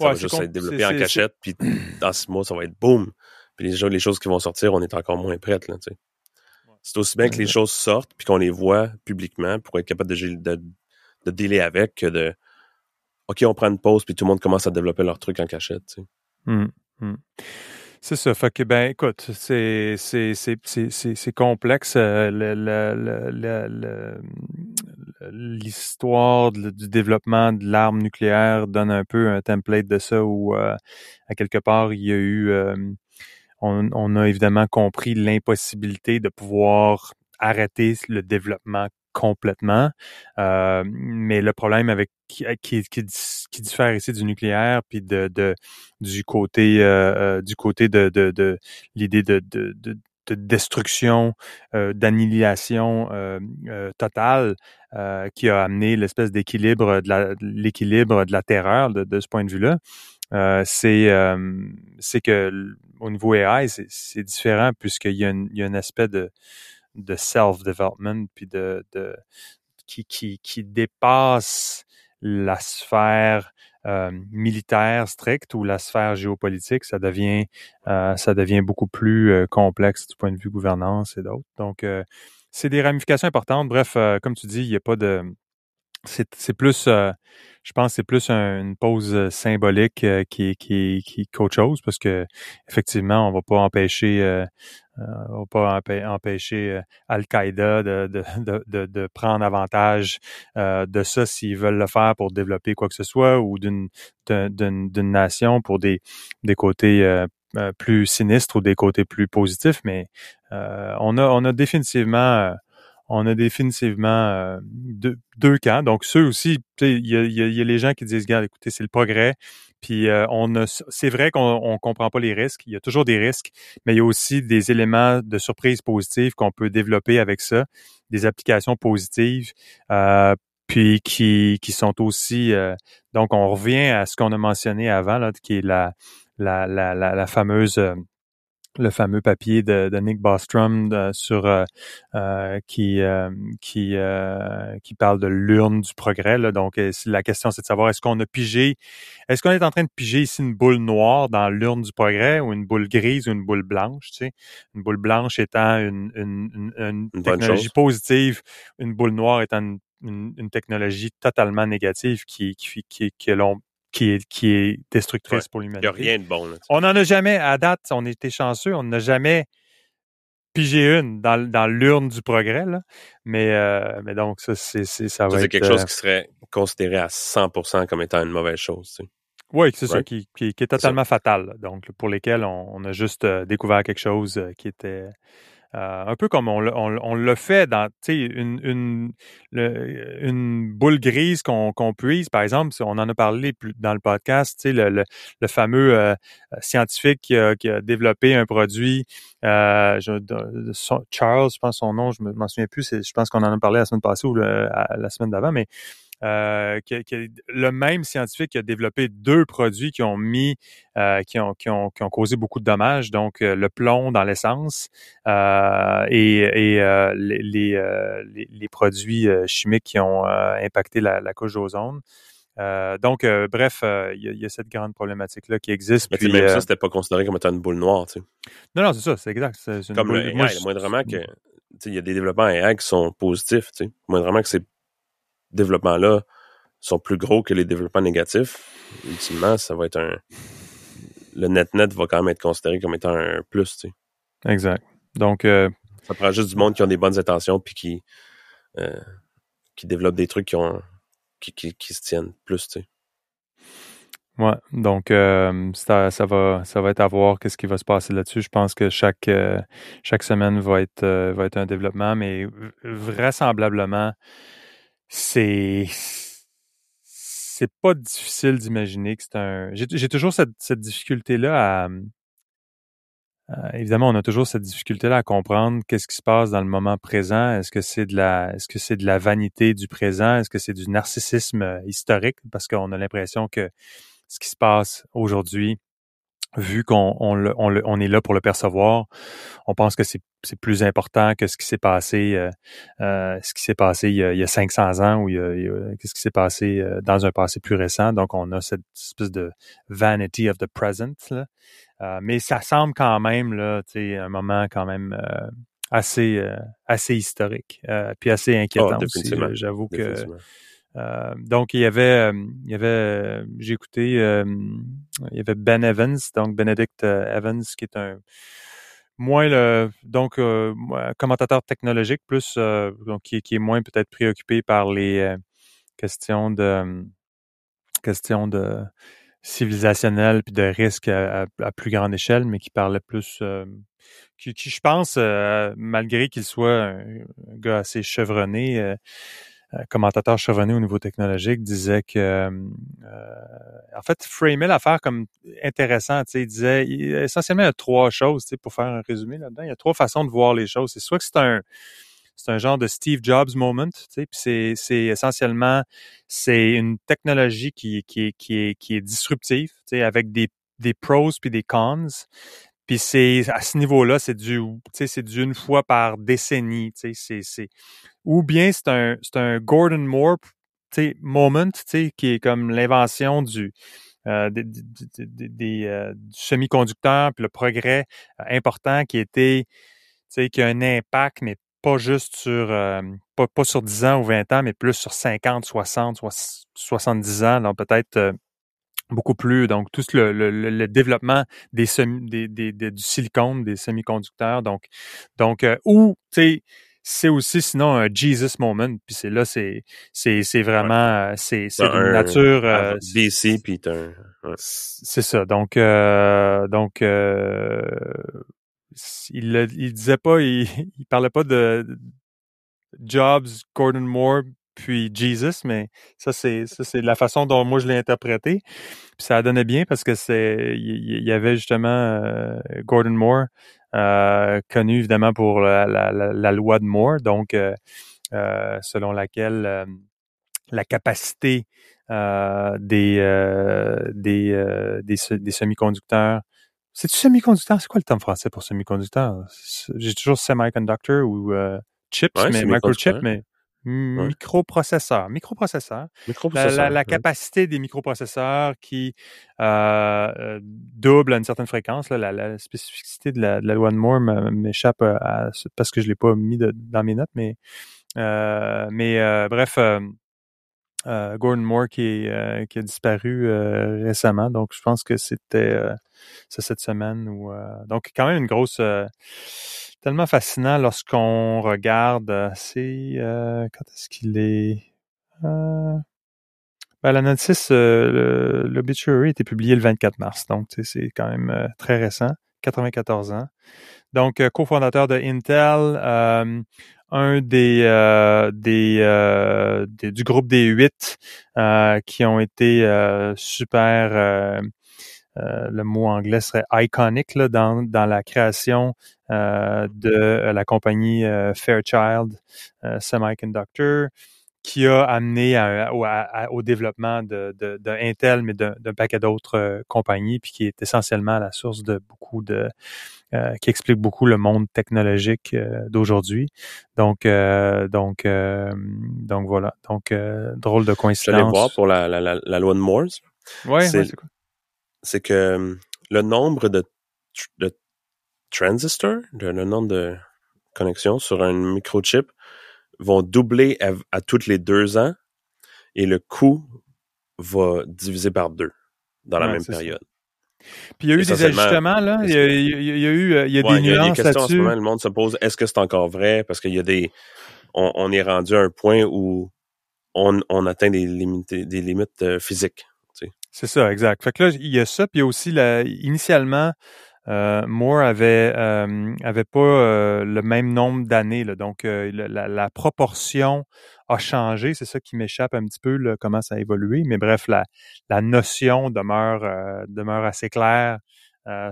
Ça va juste être développé en cachette, puis dans six mois, ça va être boum. Puis les, les choses qui vont sortir, on est encore moins prêtes, là, tu sais. C'est aussi bien que les choses sortent, puis qu'on les voit publiquement pour être capable de, de, de dealer avec que de OK, on prend une pause, puis tout le monde commence à développer leur truc en cachette, tu sais. Mm-hmm. C'est ça. Fait que ben écoute, c'est c'est c'est c'est complexe euh, l'histoire du développement de l'arme nucléaire donne un peu un template de ça où euh, à quelque part il y a eu euh, on, on a évidemment compris l'impossibilité de pouvoir arrêter le développement complètement. Euh, mais le problème avec qui, qui, qui, diffère ici du nucléaire, puis de, du côté euh, euh du côté de, l'idée de, de, de, destruction, euh, d'annihilation euh, euh, totale qui a amené l'espèce d'équilibre de l'équilibre de la terreur de, ce point de vue-là. c'est c'est que au niveau AI, c'est différent puisqu'il y a un aspect de de self-development, puis de, de qui, qui, qui dépasse la sphère euh, militaire stricte ou la sphère géopolitique, ça devient euh, ça devient beaucoup plus euh, complexe du point de vue gouvernance et d'autres. Donc c'est des ramifications importantes. Bref, comme tu dis, il n'y a pas de c'est plus je pense c'est plus une pause symbolique qui, qui, qui qu'autre chose parce que effectivement, on va pas empêcher euh, on va pas empêcher euh, Al-Qaïda de, de, de, prendre avantage euh, de ça s'ils veulent le faire pour développer quoi que ce soit ou d'une nation pour des, des côtés plus sinistres ou des côtés plus positifs, mais on a on a définitivement on a définitivement deux, deux, camps. Donc, ceux aussi, il y a, y a, les gens qui disent, écoutez, c'est le progrès, puis euh, on c'est vrai qu'on ne comprend pas les risques. Il y a toujours des risques, mais il y a aussi des éléments de surprise positive qu'on peut développer avec ça, des applications positives, euh, puis qui, qui sont aussi. Euh, donc on revient à ce qu'on a mentionné avant, là, qui est la, la, la fameuse le fameux papier de, de Nick Bostrom de, sur euh, euh qui euh, qui euh, qui parle de l'urne du progrès. Là. Donc la question c'est de savoir est-ce qu'on a pigé, est-ce qu'on est en train de piger ici une boule noire dans l'urne du progrès ou une boule grise ou une boule blanche. Tu sais, une boule blanche étant une, une, une, technologie positive, une boule noire étant une une, technologie totalement négative qui, qui, qui, qui, est, qui est destructrice pour l'humanité. Il n'y a rien de bon. Là, on n'en a jamais, à date, on était chanceux, on n'a jamais pigé une dans, dans l'urne du progrès. Là. Mais, euh, mais donc, ça, c'est, ça va C'est quelque chose qui serait considéré à 100% comme étant une mauvaise chose. Tu sais. Oui, c'est ça, qui, qui, est totalement fatal. Donc, pour lesquels on, a juste découvert quelque chose qui était euh, un peu comme on, on, le fait dans une, une, une boule grise qu'on puise, par exemple, on en a parlé plus dans le podcast, le, le, le fameux euh, scientifique qui a, développé un produit, euh, Charles, je pense son nom, je m'en souviens plus, je pense qu'on en a parlé la semaine passée ou la semaine d'avant, mais euh, le même scientifique qui a développé deux produits qui ont mis, euh, qui, ont, qui, ont, qui, ont, causé beaucoup de dommages, donc euh, le plomb dans l'essence et, et les, les, les, produits chimiques qui ont impacté la, la couche d'ozone. donc, bref, il y, a cette grande problématique-là qui existe. Mais puis, même ça, c'était pas considéré comme étant une boule noire, tu sais. Non, non, c'est ça, c'est exact. comme le AI, moindrement que, il y a des développements AI qui sont positifs, tu sais. Moindrement que c'est développements-là sont plus gros que les développements négatifs, ultimement, ça va être un. Le net-net va quand même être considéré comme étant un plus, tu sais. Exact. Donc. Euh, ça prend juste du monde qui ont des bonnes intentions puis qui. Euh, qui développent des trucs qui ont. qui, qui, se tiennent plus, tu sais. Ouais, donc euh, ça, ça, va ça va être à voir qu'est-ce qui va se passer là-dessus. Je pense que chaque chaque semaine va être va être un développement, mais vraisemblablement c'est c'est pas difficile d'imaginer que c'est un. J'ai toujours cette, difficulté-là à, Évidemment, on a toujours cette difficulté-là à comprendre qu'est-ce qui se passe dans le moment présent. Est-ce que c'est de la, est-ce que c'est de la vanité du présent? Est-ce que c'est du narcissisme euh, historique? Parce qu'on a l'impression que ce qui se passe aujourd'hui vu qu'on on, on, on, est là pour le percevoir, on pense que c'est plus important que ce qui s'est passé, euh, euh, ce qui s'est passé il y, a, il y, a, 500 ans ou il y a, qu'est-ce qui s'est passé euh, dans un passé plus récent. Donc, on a cette espèce de vanity of the present. Là. Euh, mais ça semble quand même là, un moment quand même assez assez historique, puis assez inquiétant oh, aussi. J'avoue que euh, donc il y avait, euh, il y avait, euh, j'ai écouté, il y avait Ben Evans, donc Benedict Evans, qui est un moins le donc commentateur technologique, plus donc qui, est moins peut-être préoccupé par les questions de questions de civilisationnelles puis de risques à, plus grande échelle, mais qui parlait plus qui, je pense, malgré qu'il soit un, gars assez chevronné, commentateur chevronné au niveau technologique, disait que, euh, en fait, framait l'affaire comme intéressant. Il disait, essentiellement, il y a trois choses, pour faire un résumé là-dedans. Il y a trois façons de voir les choses. C'est soit que c'est un, c'est un genre de Steve Jobs moment, puis c'est, essentiellement, c'est une technologie qui, est, qui est disruptive, avec des, pros puis des cons. Puis c'est à ce niveau-là, c'est du, c'est d'une fois par décennie. C'est, ou bien c'est un, un Gordon Moore moment, qui est comme l'invention du, euh, des, des, euh, du semi-conducteur, puis le progrès euh, important qui était, qui a un impact, mais pas juste sur, pas, pas, sur 10 ans ou 20 ans, mais plus sur 50, 60, 70 ans, donc peut-être beaucoup plus. Donc, tout le, le, le développement des, semi, des, des, du silicone, des semi-conducteurs. Donc, donc ou, tu sais, c'est aussi sinon un Jesus moment. Puis c'est là, c'est c'est c'est vraiment euh, c'est c'est une nature. Euh, BC puis un. C'est ça. Donc euh, donc euh, il il disait pas, il, il parlait pas de Jobs, Gordon Moore puis Jesus, mais ça c'est ça c'est la façon dont moi je l'ai interprété. Puis ça donnait bien parce que c'est il y, avait justement euh, Gordon Moore euh, connu évidemment pour la, la, la, loi de Moore, donc euh, euh selon laquelle la capacité des des, des, des semi-conducteurs c'est du semi-conducteur, c'est quoi le terme français pour semi-conducteur? J'ai toujours semiconductor ou chips, mais microchip, mais microprocesseurs. Microprocesseurs. La, la, capacité des microprocesseurs qui euh, euh, double à une certaine fréquence. Là, la, spécificité de la, loi de Moore m'échappe parce que je l'ai pas mis dans mes notes, mais mais bref, Gordon Moore qui, qui a disparu récemment, donc je pense que c'était cette semaine. Où, donc quand même une grosse tellement fascinant lorsqu'on regarde. C'est quand est-ce qu'il est ben, la notice, euh, l'obituary a été publié le 24 mars, donc c'est quand même euh, très récent, 94 ans. Donc, euh, cofondateur de Intel, euh, un des, des, du groupe des huit qui ont été super, le mot anglais serait iconic là, dans, dans la création de la compagnie Fairchild Semiconductor qui a amené au développement de, de, de Intel, mais d'un paquet d'autres euh, compagnies, puis qui est essentiellement la source de beaucoup de euh, qui explique beaucoup le monde technologique euh, d'aujourd'hui. Donc, donc, donc voilà. Donc, drôle de coïncidence. J'allais voir pour la, la, la, loi de Morse. Oui, c'est C'est que le nombre de, de transistors, le nombre de connexions sur un microchip vont doubler à, toutes les deux ans et le coût va diviser par deux dans la même période. Puis il y a eu des ajustements, là. Il y a, eu il y a des nuances là-dessus. En ce moment, le monde se pose, est-ce que c'est encore vrai? Parce qu'il y a des... On, est rendu à un point où on, on atteint des limites, des limites euh, physiques. C'est ça, exact. Fait que là, il y a ça, puis il y a aussi, la, initialement, euh, Moore avait euh, avait pas euh, le même nombre d'années, donc euh, la, la, proportion a changé. C'est ça qui m'échappe un petit peu là, comment ça a évolué. Mais bref, la, la notion demeure demeure assez claire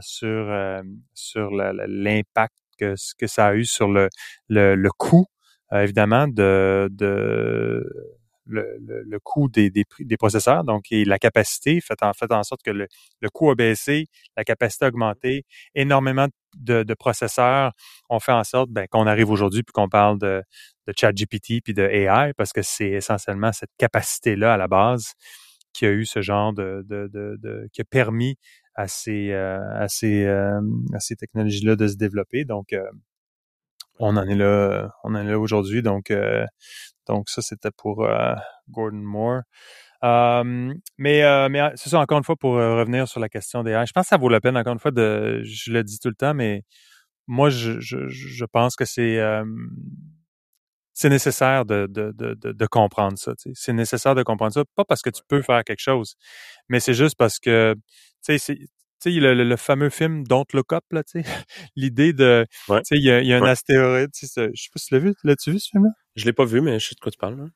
sur sur l'impact que que ça a eu sur le le, le coût évidemment de de le, le, coût des, des, des, processeurs, donc et la capacité, fait en, fait en sorte que le, le coût a baissé, la capacité a augmenté, énormément de, de processeurs ont fait en sorte ben, qu'on arrive aujourd'hui puis qu'on parle de, de ChatGPT puis de AI parce que c'est essentiellement cette capacité-là à la base qui a eu ce genre de, de, de, qui a permis à ces, euh, à ces, euh, à ces technologies-là de se développer. Donc, euh, on en est là, on en est là aujourd'hui. Donc, donc ça, c'était pour euh, Gordon Moore. mais euh, mais c'est ça, encore une fois, pour euh, revenir sur la question des je pense que ça vaut la peine, encore une fois, de je le dis tout le temps, mais moi, je, je, je pense que c'est c'est nécessaire de, de, de, de, comprendre ça. C'est nécessaire de comprendre ça, pas parce que tu peux faire quelque chose, mais c'est juste parce que tu sais, tu sais, le, le, fameux film Don't Look Up, là, tu sais, l'idée de, tu sais, il y a, y a, un astéroïde, tu sais, je sais pas si tu l'as vu, l'as-tu vu ce film-là? Je l'ai pas vu, mais je sais de quoi tu parles.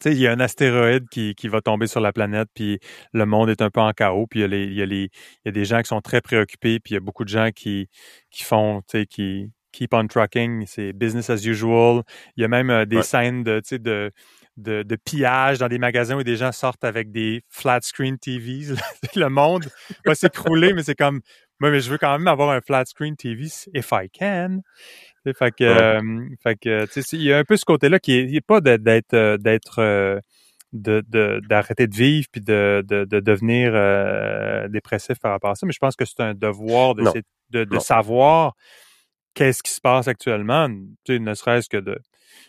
Tu sais, il y a un astéroïde qui, qui va tomber sur la planète, puis le monde est un peu en chaos, puis il y a, les, il y a, les, il y a des gens qui sont très préoccupés, puis il y a beaucoup de gens qui, qui font, tu sais, qui keep on trucking, c'est business as usual. Il y a même euh, des scènes de, tu sais, de de, de, pillage dans des magasins où des gens sortent avec des flat screen TVs. le monde va s'écrouler, mais c'est comme, moi, mais je veux quand même avoir un flat screen TV if I can. Fait que, euh, fait que, il y a un peu ce côté-là qui est, pas d'être, euh, d'être, euh, de, d'arrêter de, vivre puis de, de, de devenir dépressif par rapport à ça, mais je pense que c'est un devoir de, de, de savoir qu'est-ce qui se passe actuellement, tu sais, ne serait-ce que de,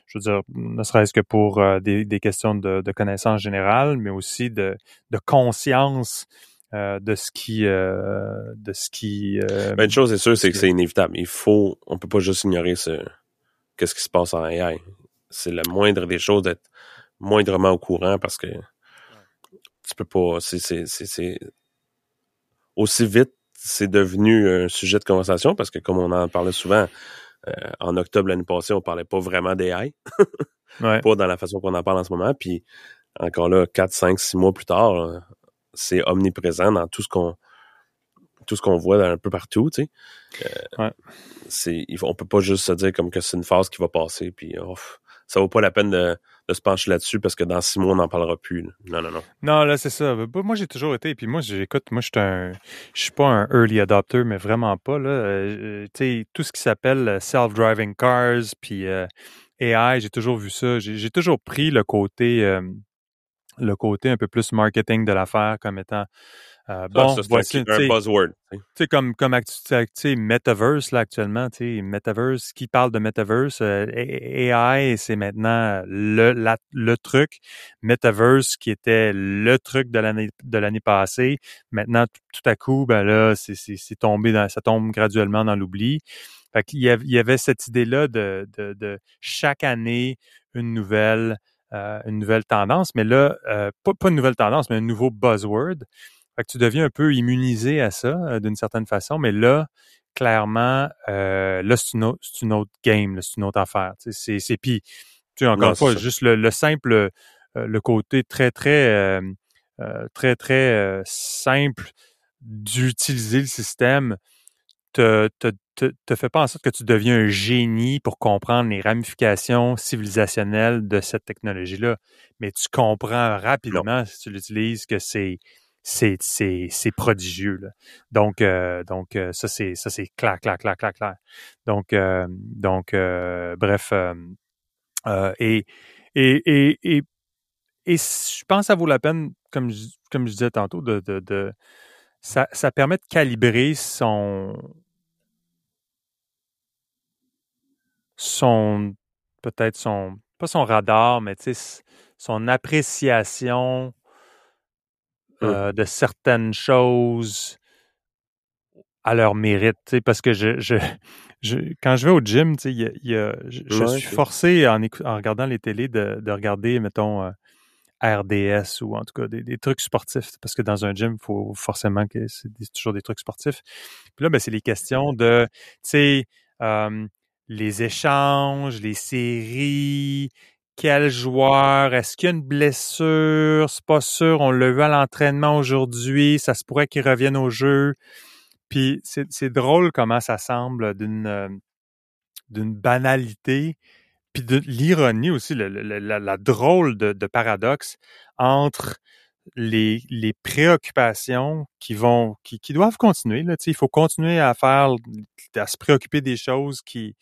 je veux dire, ne serait-ce que pour euh, des, des, questions de, de connaissance générale, mais aussi de, de conscience euh, de ce qui, euh, de ce qui. Ben, une chose est sûre, c'est que c'est inévitable. Il faut, on peut pas juste ignorer ce, qu'est-ce qui se passe en AI. C'est la moindre des choses d'être moindrement au courant parce que tu peux pas, c'est, c'est, c'est, aussi vite c'est devenu un sujet de conversation parce que comme on en parlait souvent, euh, en octobre l'année passée, on parlait pas vraiment d'AI. ouais. Pas dans la façon qu'on en parle en ce moment. Puis encore là, 4, 5, 6 mois plus tard, euh, c'est omniprésent dans tout ce qu'on tout ce qu'on voit un peu partout, tu sais. Euh, ouais. c'est, on peut pas juste se dire comme que c'est une phase qui va passer, puis oh, ça vaut pas la peine de, se pencher là-dessus parce que dans six mois, on n'en parlera plus. Non, non, non. Non, là, c'est ça. Bah, moi, j'ai toujours été, puis moi, j'écoute, moi, je suis un, suis pas un early adopter, mais vraiment pas, là. Euh, tu sais, tout ce qui s'appelle euh, self-driving cars, puis euh, AI, j'ai toujours vu ça. J'ai toujours pris le côté, le côté un peu plus marketing de l'affaire comme étant Euh, bon, voici un buzzword. Tu sais, comme, comme Metaverse, là, actuellement, tu sais, Metaverse, qui parle de Metaverse, euh, AI, c'est maintenant le, la, le truc. Metaverse, qui était le truc de l'année, de l'année passée, maintenant, tout, à coup, ben là, c'est, c'est, tombé dans, ça tombe graduellement dans l'oubli. Fait qu'il y avait, il y avait cette idée-là de, de, de chaque année, une nouvelle, euh, une nouvelle tendance, mais là, euh, pas, pas une nouvelle tendance, mais un nouveau buzzword. Fait que tu deviens un peu immunisé à ça euh, d'une certaine façon, mais là, clairement, euh, là, c'est une, autre, une autre game, c'est une autre affaire. C'est, c'est puis, tu sais, encore une fois, juste le, simple, le côté très, très, très, très simple d'utiliser le système te, te, te, te fait pas en sorte que tu deviens un génie pour comprendre les ramifications civilisationnelles de cette technologie-là, mais tu comprends rapidement si tu l'utilises que c'est c'est c'est c'est prodigieux là. donc euh, donc euh, ça c'est ça c'est clair clair clair clair clair donc euh, donc bref et, et et et je pense que ça vaut la peine comme je, comme je disais tantôt de de, de ça, ça permet de calibrer son son peut-être son pas son radar, mais son appréciation. Euh, de certaines choses à leur mérite. Parce que je, je, je, quand je vais au gym, y y a, je, suis forcé en, en, regardant les télés de, de regarder, mettons, euh, RDS ou en tout cas des, des, trucs sportifs. Parce que dans un gym, il faut forcément que c'est toujours des trucs sportifs. Puis là, ben, c'est les questions de, tu sais, euh, les échanges, les séries, quel joueur, est-ce qu'il y a une blessure, c'est pas sûr, on l'a vu à l'entraînement aujourd'hui, ça se pourrait qu'il revienne au jeu. Puis c'est drôle comment ça semble d'une euh, d'une banalité, puis de l'ironie aussi, la, drôle de, paradoxe entre les, préoccupations qui vont qui, doivent continuer. Il faut continuer à faire à se préoccuper des choses qui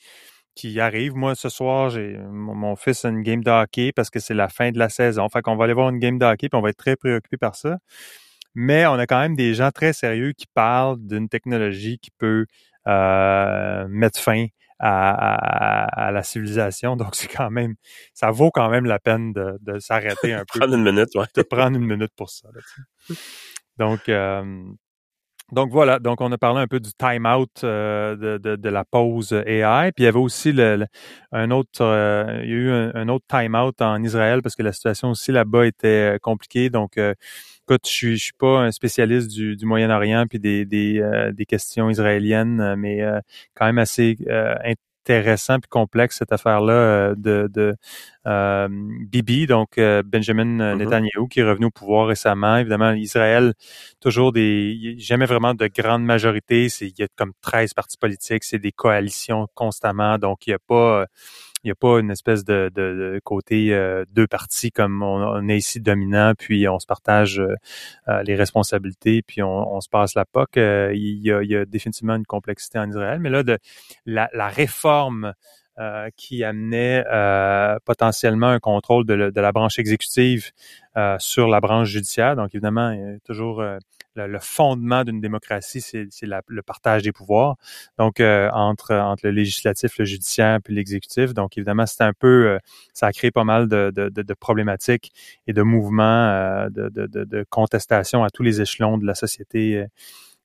qui arrivent. Moi, ce soir, j'ai mon, fils a une game de hockey parce que c'est la fin de la saison. Fait qu'on va aller voir une game de hockey puis on va être très préoccupé par ça. Mais on a quand même des gens très sérieux qui parlent d'une technologie qui peut euh, mettre fin à, la civilisation. Donc, c'est quand même, ça vaut quand même la peine de, de s'arrêter un peu. prendre une minute, ouais. De prendre une minute pour ça. donc, euh, donc voilà, donc on a parlé un peu du time-out euh, de, de, de, la pause AI. Puis il y avait aussi le, un autre, euh, il y a eu un, autre time-out en Israël parce que la situation aussi là-bas était compliquée. Donc, écoute, je suis, je suis pas un spécialiste du, du Moyen-Orient puis des, des, des, questions israéliennes, mais quand même assez intéressant puis complexe cette affaire-là euh, de, de euh, Bibi, donc euh, Benjamin mm-hmm. Netanyahu, qui est revenu au pouvoir récemment. Évidemment, Israël, toujours des jamais vraiment de grande majorité. C'est il y a comme 13 partis politiques, c'est des coalitions constamment, donc il n'y a pas il n'y a pas une espèce de, de, côté euh, deux parties comme on, est ici dominant, puis on se partage euh, euh, les responsabilités, puis on, se passe la POC. il, y a, il, y a, définitivement une complexité en Israël, mais là, de la, la réforme qui amenait potentiellement un contrôle de, la branche exécutive sur la branche judiciaire. Donc, évidemment, il y a toujours le, fondement d'une démocratie, c'est le partage des pouvoirs. Donc, euh, entre, entre le législatif, le judiciaire puis l'exécutif. Donc, évidemment, c'est un peu, euh, ça a créé pas mal de, de, de, problématiques et de mouvements euh, de, contestation à tous les échelons de la société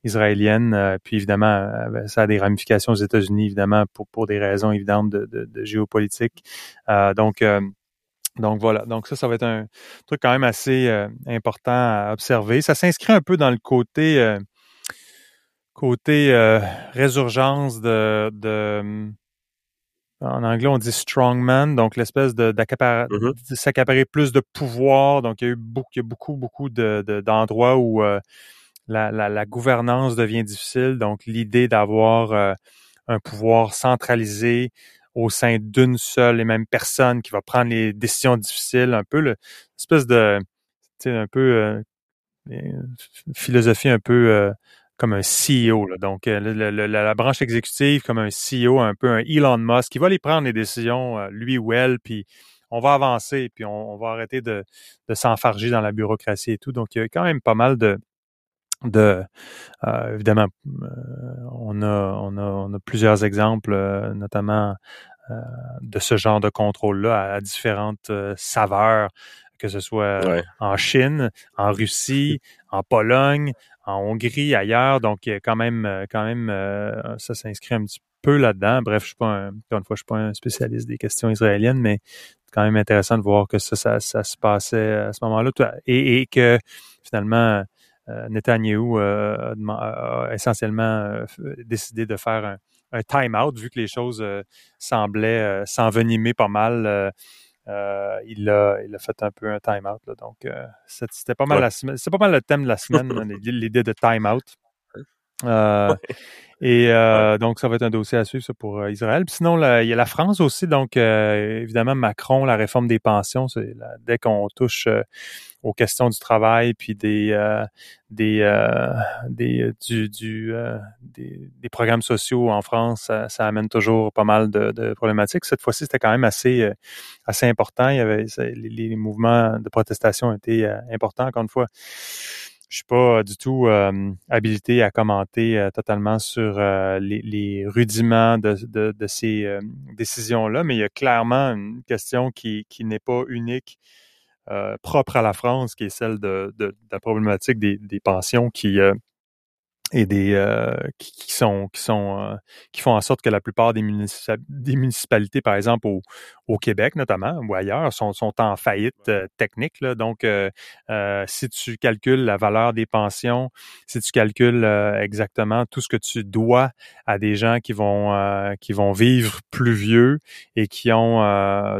israélienne. puis évidemment, ça a des ramifications aux États-Unis, évidemment, pour, pour des raisons évidentes de, de, géopolitique. donc, donc voilà, donc ça, ça va être un truc quand même assez euh, important à observer. Ça s'inscrit un peu dans le côté euh, côté euh, résurgence de, de, en anglais on dit strongman, donc l'espèce de d'accaparer mm-hmm. s'accaparer plus de pouvoir. Donc il y a eu beaucoup, il y a beaucoup, beaucoup de, d'endroits où la, la, gouvernance devient difficile. Donc l'idée d'avoir un pouvoir centralisé au sein d'une seule et même personne qui va prendre les décisions difficiles, un peu l'espèce de, tu sais, un peu euh, philosophie un peu euh, comme un CEO. Donc, euh, la, branche exécutive comme un CEO, un peu un Elon Musk, qui va les prendre les décisions, lui ou elle, puis on va avancer, puis on, va arrêter de, de s'enfarger dans la bureaucratie et tout. Donc, il y a quand même pas mal de, de évidemment on a, on a on a plusieurs exemples notamment de ce genre de contrôle là à, différentes saveurs que ce soit en Chine, en Russie, en Pologne, en Hongrie, ailleurs. Donc, quand même, quand même, ça s'inscrit un petit peu là-dedans. Bref, je suis pas un, une fois, je suis pas un spécialiste des questions israéliennes, mais c'est quand même intéressant de voir que ça, ça, ça se passait à ce moment-là et, et que finalement euh, Netanyahu euh, a, essentiellement euh, décidé de faire un, un time-out vu que les choses semblaient s'envenimer pas mal. il, a, il a fait un peu un time-out. Donc, c'était pas mal la. C'est pas mal le thème de la semaine, l'idée de time-out. Et donc, ça va être un dossier à suivre ça, pour Israël. sinon, il y a la France aussi. Donc, évidemment, Macron, la réforme des pensions, c'est dès qu'on touche aux questions du travail puis des euh, des euh, des euh, du, du des, des, programmes sociaux en France, ça, amène toujours pas mal de, de problématiques. Cette fois-ci, c'était quand même assez assez important. Il y avait les, mouvements de protestation étaient importants. Encore une fois, je suis pas du tout habilité à commenter totalement sur les, les, rudiments de, de, de ces décisions-là, mais il y a clairement une question qui, qui n'est pas unique euh, propre à la France, qui est celle de, de, la problématique des, des pensions qui euh, et des euh, qui, qui, sont qui sont euh, qui font en sorte que la plupart des, des municipalités, par exemple au, au, Québec notamment ou ailleurs, sont, sont en faillite euh, technique. Là. Donc, si tu calcules la valeur des pensions, si tu calcules exactement tout ce que tu dois à des gens qui vont qui vont vivre plus vieux et qui ont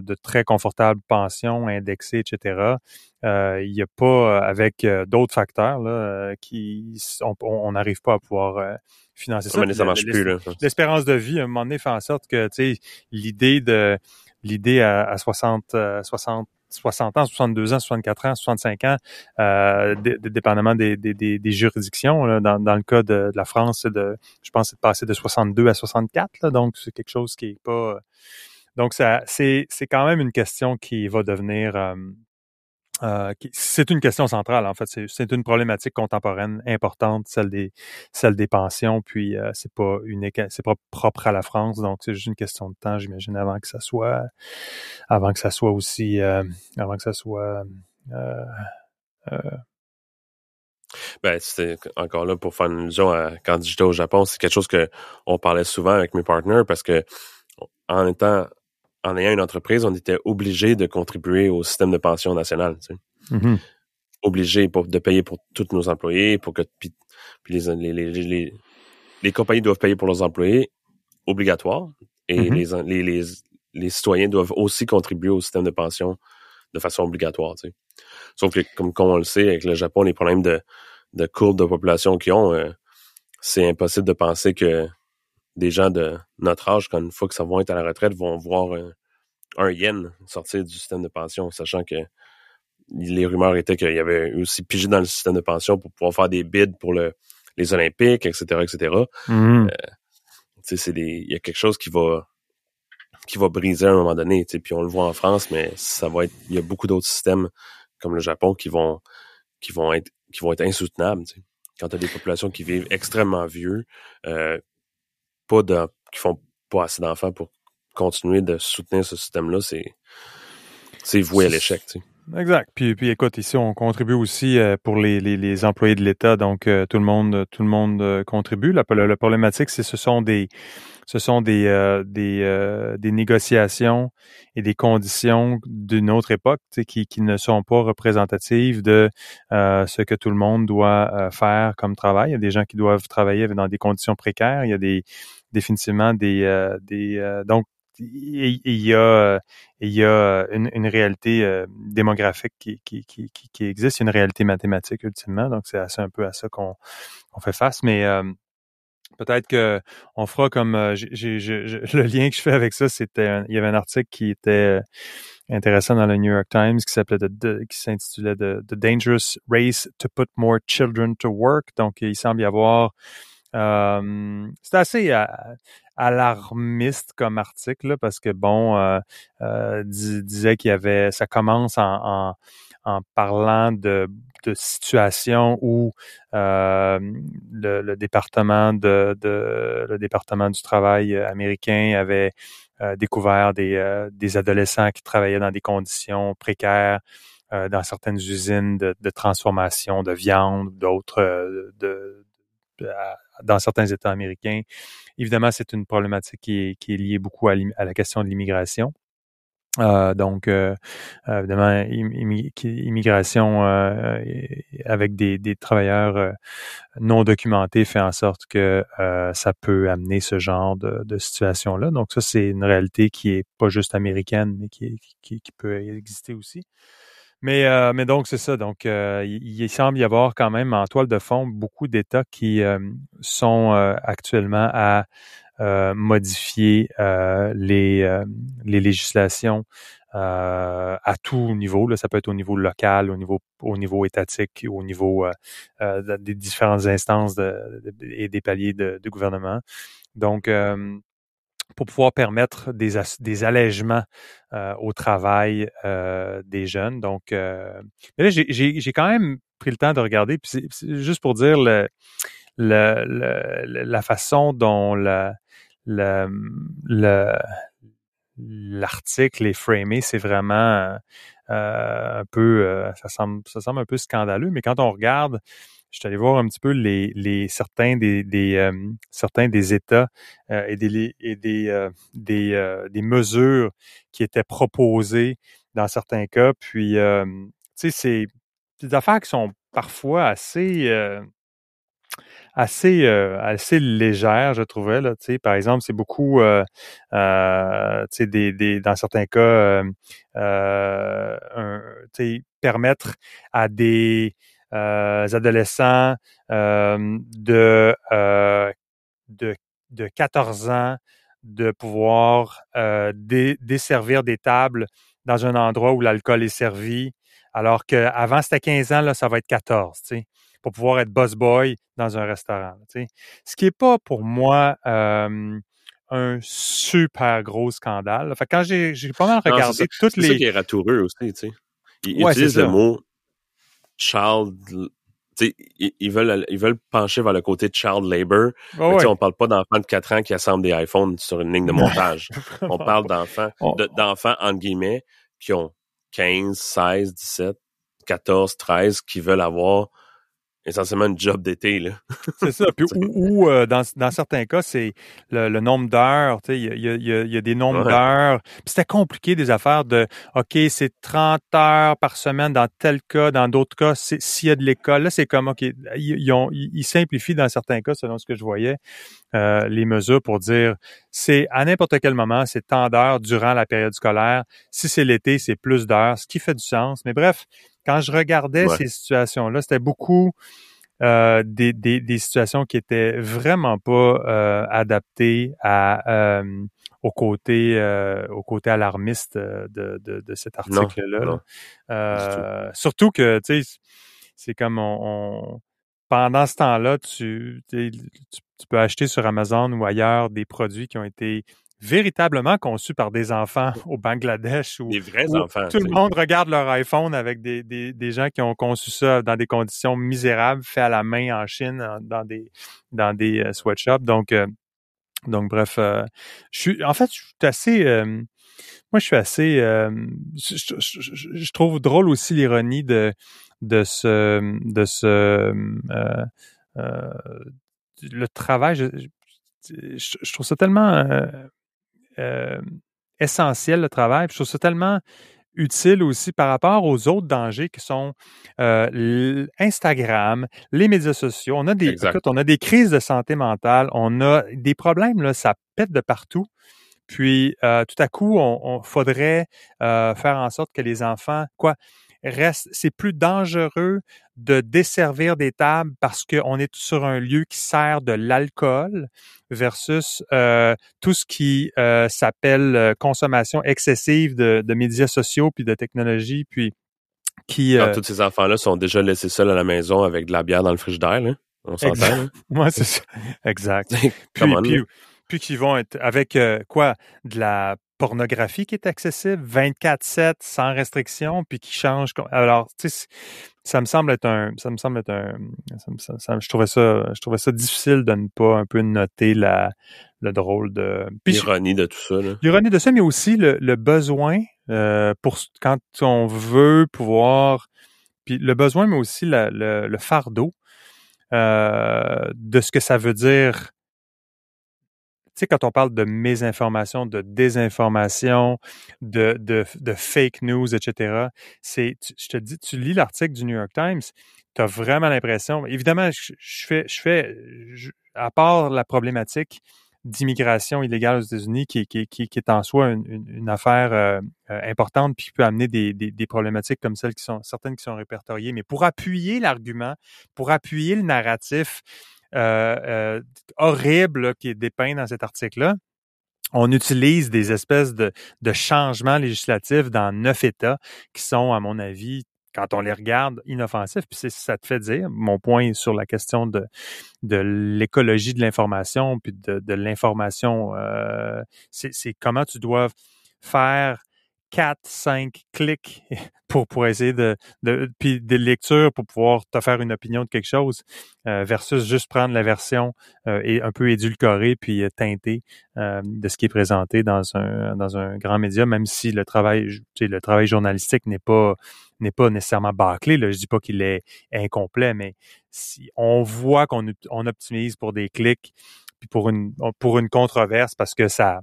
de très confortables pensions indexées, etc. Euh, il n'y a pas, euh, avec euh, d'autres facteurs, là, qui on n'arrive pas à pouvoir financer ça. Mais ça marche plus, L'espérance de vie, à un moment donné, fait en sorte que, tu sais, l'idée de, l'idée à, 60, 60, 60 ans, 62 ans, 64 ans, 65 ans, euh, dépendamment des, des, des, juridictions. dans, dans, le cas de, la France, de, je pense c'est de passer de 62 à 64. Là, donc, c'est quelque chose qui est pas... Donc, ça, c'est, c'est quand même une question qui va devenir... Euh, c'est une question centrale, en fait. C'est une problématique contemporaine importante, celle des, celle des pensions. Puis euh, c'est pas unique, c'est pas propre à la France, donc c'est juste une question de temps, j'imagine, avant que ça soit, avant que ça soit aussi, euh, avant que ça soit. Euh, ben, c'est encore là pour faire une allusion à quand j'étais au Japon, c'est quelque chose que on parlait souvent avec mes partners parce que en étant en ayant une entreprise, on était obligé de contribuer au système de pension national. Tu sais. Mm-hmm. Obligé pour, de payer pour tous nos employés, pour que puis, les, les, les, les, compagnies doivent payer pour leurs employés, obligatoire, et mm-hmm. les, les, les, citoyens doivent aussi contribuer au système de pension de façon obligatoire. Tu sais. Sauf que, comme, comme, on le sait, avec le Japon, les problèmes de, de courbe de population qu'ils ont, euh, c'est impossible de penser que des gens de notre âge, quand une fois que ça vont être à la retraite, vont voir un, yen sortir du système de pension, sachant que les rumeurs étaient qu'il y avait aussi pigé dans le système de pension pour pouvoir faire des bids pour le, les Olympiques, etc., etc. Mmh. Euh, il y a quelque chose qui va qui va briser à un moment donné. Puis on le voit en France, mais ça va être. Il y a beaucoup d'autres systèmes comme le Japon qui vont qui vont être qui vont être insoutenables. Quand tu as des populations qui vivent extrêmement vieux, euh, pas de, qui font pas assez d'enfants pour continuer de soutenir ce système-là, c'est, c'est voué à l'échec. Tu sais. Exact. Puis, puis écoute, ici, on contribue aussi euh, pour les, les, les employés de l'État, donc euh, tout le monde, tout le monde euh, contribue. La, la, problématique, c'est ce sont des ce sont des des, des négociations et des conditions d'une autre époque qui, qui ne sont pas représentatives de ce que tout le monde doit faire comme travail. Il y a des gens qui doivent travailler dans des conditions précaires. Il y a des définitivement des, euh, des euh, donc il y a il y a une, réalité euh, démographique qui, qui, qui, qui existe, une réalité mathématique ultimement, donc c'est un peu à ça qu'on fait face, mais peut-être que on fera comme j'ai, le lien que je fais avec ça, c'était il y avait un article qui était intéressant dans le New York Times qui s'appelait qui s'intitulait The Dangerous Race to Put More Children to Work. Donc il semble y avoir euh, c'est assez euh, alarmiste comme article parce que bon, euh, disait qu'il y avait, ça commence en, en parlant de, de situations où euh, le, département de, de, le département du travail américain avait découvert des, des adolescents qui travaillaient dans des conditions précaires dans certaines usines de, de transformation de viande, d'autres de, dans certains États américains. Évidemment, c'est une problématique qui est, liée beaucoup à, la question de l'immigration. Euh, donc, euh, évidemment, immigration euh, avec des, travailleurs non documentés fait en sorte que ça peut amener ce genre de, situation-là. Donc, ça, c'est une réalité qui est pas juste américaine, mais qui peut exister aussi. Mais, euh, mais donc, c'est ça. Donc, euh, il, semble y avoir quand même en toile de fond beaucoup d'États qui euh, sont actuellement à modifier les, les législations à tout niveau. Là, ça peut être au niveau local, au niveau, au niveau étatique, au niveau des différentes instances et des paliers de, de gouvernement. Donc, pour pouvoir permettre des, allègements euh, au travail euh, des jeunes. Donc, euh, j'ai quand même pris le temps de regarder, puis juste pour dire la façon dont le, l'article est framé, c'est vraiment un peu, ça semble, ça semble un peu scandaleux, mais quand on regarde je suis allé voir un petit peu euh, certains des États euh, et euh, des, mesures qui étaient proposées dans certains cas. Puis, tu sais, c'est des affaires qui sont parfois assez assez je trouvais par exemple, c'est beaucoup, tu sais, dans certains cas, permettre à des adolescents euh, de, euh, de, de 14 ans de pouvoir desservir des tables dans un endroit où l'alcool est servi, alors qu'avant c'était 15 ans, là, ça va être 14, tu sais, pour pouvoir être boss boy dans un restaurant. Tu sais. Ce qui n'est pas pour moi un super gros scandale. Fait quand j'ai pas mal regardé toutes les. C'est ça qui est ratoureux aussi, tu sais. Ils utilisent le mot child ils, ils, veulent ils veulent pencher vers le côté child labor. Oh mais On parle pas d'enfants de 4 ans qui assemblent des iPhones sur une ligne de montage. on parle d'enfants d'enfants entre guillemets qui ont 15, 16, 17, 14, 13 qui veulent avoir essentiellement une job d'été. là. c'est ça. Puis, ou, euh, dans, dans, certains cas, c'est le, nombre d'heures. Il y a, y, a, y a, des nombres d'heures. Puis c'était compliqué des affaires de OK, c'est 30 heures par semaine dans tel cas, dans d'autres cas, s'il y a de l'école. Là, c'est comme OK, ils, ont, ils, simplifient dans certains cas, selon ce que je voyais, euh, les mesures pour dire c'est à n'importe quel moment, c'est tant d'heures durant la période scolaire. Si c'est l'été, c'est plus d'heures, ce qui fait du sens. Mais bref, quand je regardais ces situations-là, c'était beaucoup euh, des, des, des, situations qui étaient vraiment pas euh, adaptées à euh, au côté au côté alarmiste de, de, de cet article-là. Surtout que tu sais, c'est comme on, pendant ce temps-là, tu, tu, tu peux acheter sur Amazon ou ailleurs des produits qui ont été véritablement conçu par des enfants au Bangladesh où, des vrais enfants, tout le monde regarde leur iPhone avec des, des, des, gens qui ont conçu ça dans des conditions misérables, fait à la main en Chine, dans des dans des euh, sweatshops. Donc euh, donc bref, euh, je suis en fait je suis assez moi je suis assez je, je, trouve drôle aussi l'ironie de de ce de ce le travail. Je, je, trouve ça tellement euh, essentiel, le travail. je trouve ça tellement utile aussi par rapport aux autres dangers qui sont euh, Instagram, les médias sociaux. On a des, on a des crises de santé mentale, on a des problèmes là, ça pète de partout. Puis euh, tout à coup, on, on faudrait euh, faire en sorte que les enfants, quoi, reste, c'est plus dangereux de desservir des tables parce qu'on est sur un lieu qui sert de l'alcool versus euh, tout ce qui euh, s'appelle euh, consommation excessive de, de, médias sociaux puis de technologie puis qui tous ces enfants-là sont déjà laissés seuls à la maison avec de la bière dans le frigidaire là. On s'entend moi c'est ça. Exact. Puis, puis, puis qui vont être avec quoi? De la pornographie qui est accessible 24/7 sans restriction puis qui change alors tu sais ça me semble être un ça me semble être un je trouvais ça je trouvais ça difficile de ne pas un peu noter la le drôle de l'ironie de tout ça l'ironie de ça mais aussi le, le besoin euh, pour quand on veut pouvoir puis le besoin mais aussi le, le, fardeau euh, de ce que ça veut dire sais, quand on parle de mésinformation, de désinformation, de, de, fake news, etc., c'est, je te dis, tu lis l'article du New York Times, tu as vraiment l'impression, évidemment, je, fais, je fais à part la problématique d'immigration illégale aux États-Unis, qui, qui, qui, qui, est en soi une, une, affaire euh, euh, importante, puis qui peut amener des, des, des, problématiques comme celles qui sont certaines qui sont répertoriées. Mais pour appuyer l'argument, pour appuyer le narratif, euh, euh, horrible qui est dépeint dans cet article-là. On utilise des espèces de, de changements législatifs dans neuf États qui sont, à mon avis, quand on les regarde, inoffensifs. Puis ça te fait dire, mon point sur la question de, l'écologie de l'information, puis de, de l'information, euh, c'est comment tu dois faire quatre, cinq clics pour, pour essayer de, de puis des lectures pour pouvoir te faire une opinion de quelque chose euh, versus juste prendre la version euh, et un peu édulcorée puis euh, teintée de ce qui est présenté dans un dans un grand média, même si le travail le travail journalistique n'est pas n'est pas nécessairement bâclé. Là. Je dis pas qu'il est incomplet, mais si on voit qu'on on optimise pour des clics puis pour une pour une controverse parce que ça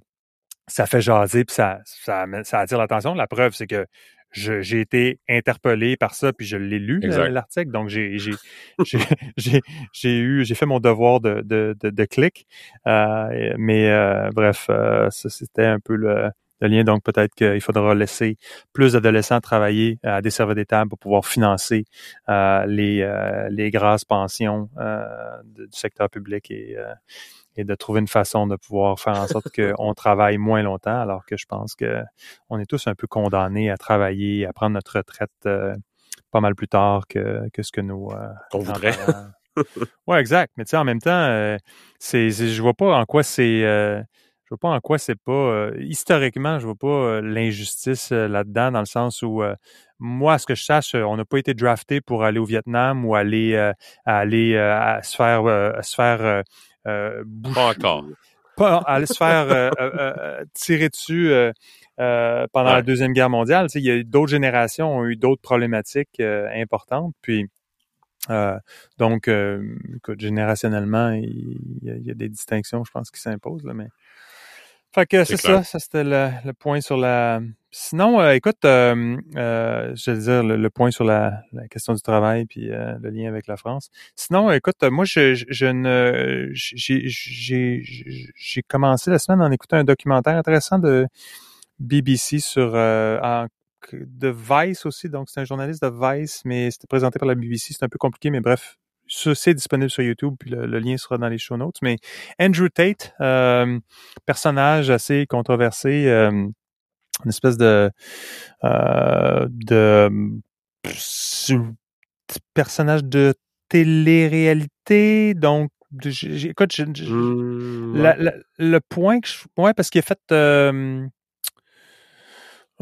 ça fait jaser puis ça, ça, ça attire l'attention. La preuve, c'est que j'ai été interpellé par ça puis je l'ai lu l'article. Donc j'ai j'ai j'ai eu j'ai fait mon devoir de de de, clic. Euh, mais euh, bref euh, ça c'était un peu le, le lien. Donc peut-être qu'il faudra laisser plus d'adolescents travailler à des serveurs des tables pour pouvoir financer les les grasses pensions du secteur public et et de trouver une façon de pouvoir faire en sorte qu'on travaille moins longtemps, alors que je pense que on est tous un peu condamnés à travailler, à prendre notre retraite euh, pas mal plus tard que, que ce que nous... Euh, on voudrait. ouais, exact. Mais tu sais, en même temps, euh, c'est, je vois pas en quoi c'est... je vois pas en quoi c'est pas... historiquement, je vois pas l'injustice là-dedans, dans le sens où moi, à ce que je sache, on n'a pas été drafté pour aller au Vietnam ou aller aller à se faire se faire euh, pas encore. Pas aller se faire euh, euh, tirer dessus pendant la Deuxième Guerre mondiale. il y a d'autres générations ont eu d'autres problématiques importantes. Puis donc, écoute, générationnellement, il y, a, des distinctions, je pense, qui s'imposent, là, mais fait que c'est ça, ça c'était le, point sur la. Sinon, euh, écoute, euh, euh, je veux dire le, point sur la, question du travail puis euh, le lien avec la France. Sinon, écoute, moi je, je, ne j'ai j'ai commencé la semaine en écoutant un documentaire intéressant de BBC sur en, de Vice aussi, donc c'est un journaliste de Vice, mais c'était présenté par la BBC, c'est un peu compliqué, mais bref, c'est disponible sur YouTube, puis le, lien sera dans les show notes. Mais Andrew Tate, euh, personnage assez controversé, euh, une espèce de euh, de personnage de télé-réalité, donc écoute, mmh, le point que je, ouais, parce qu'il a fait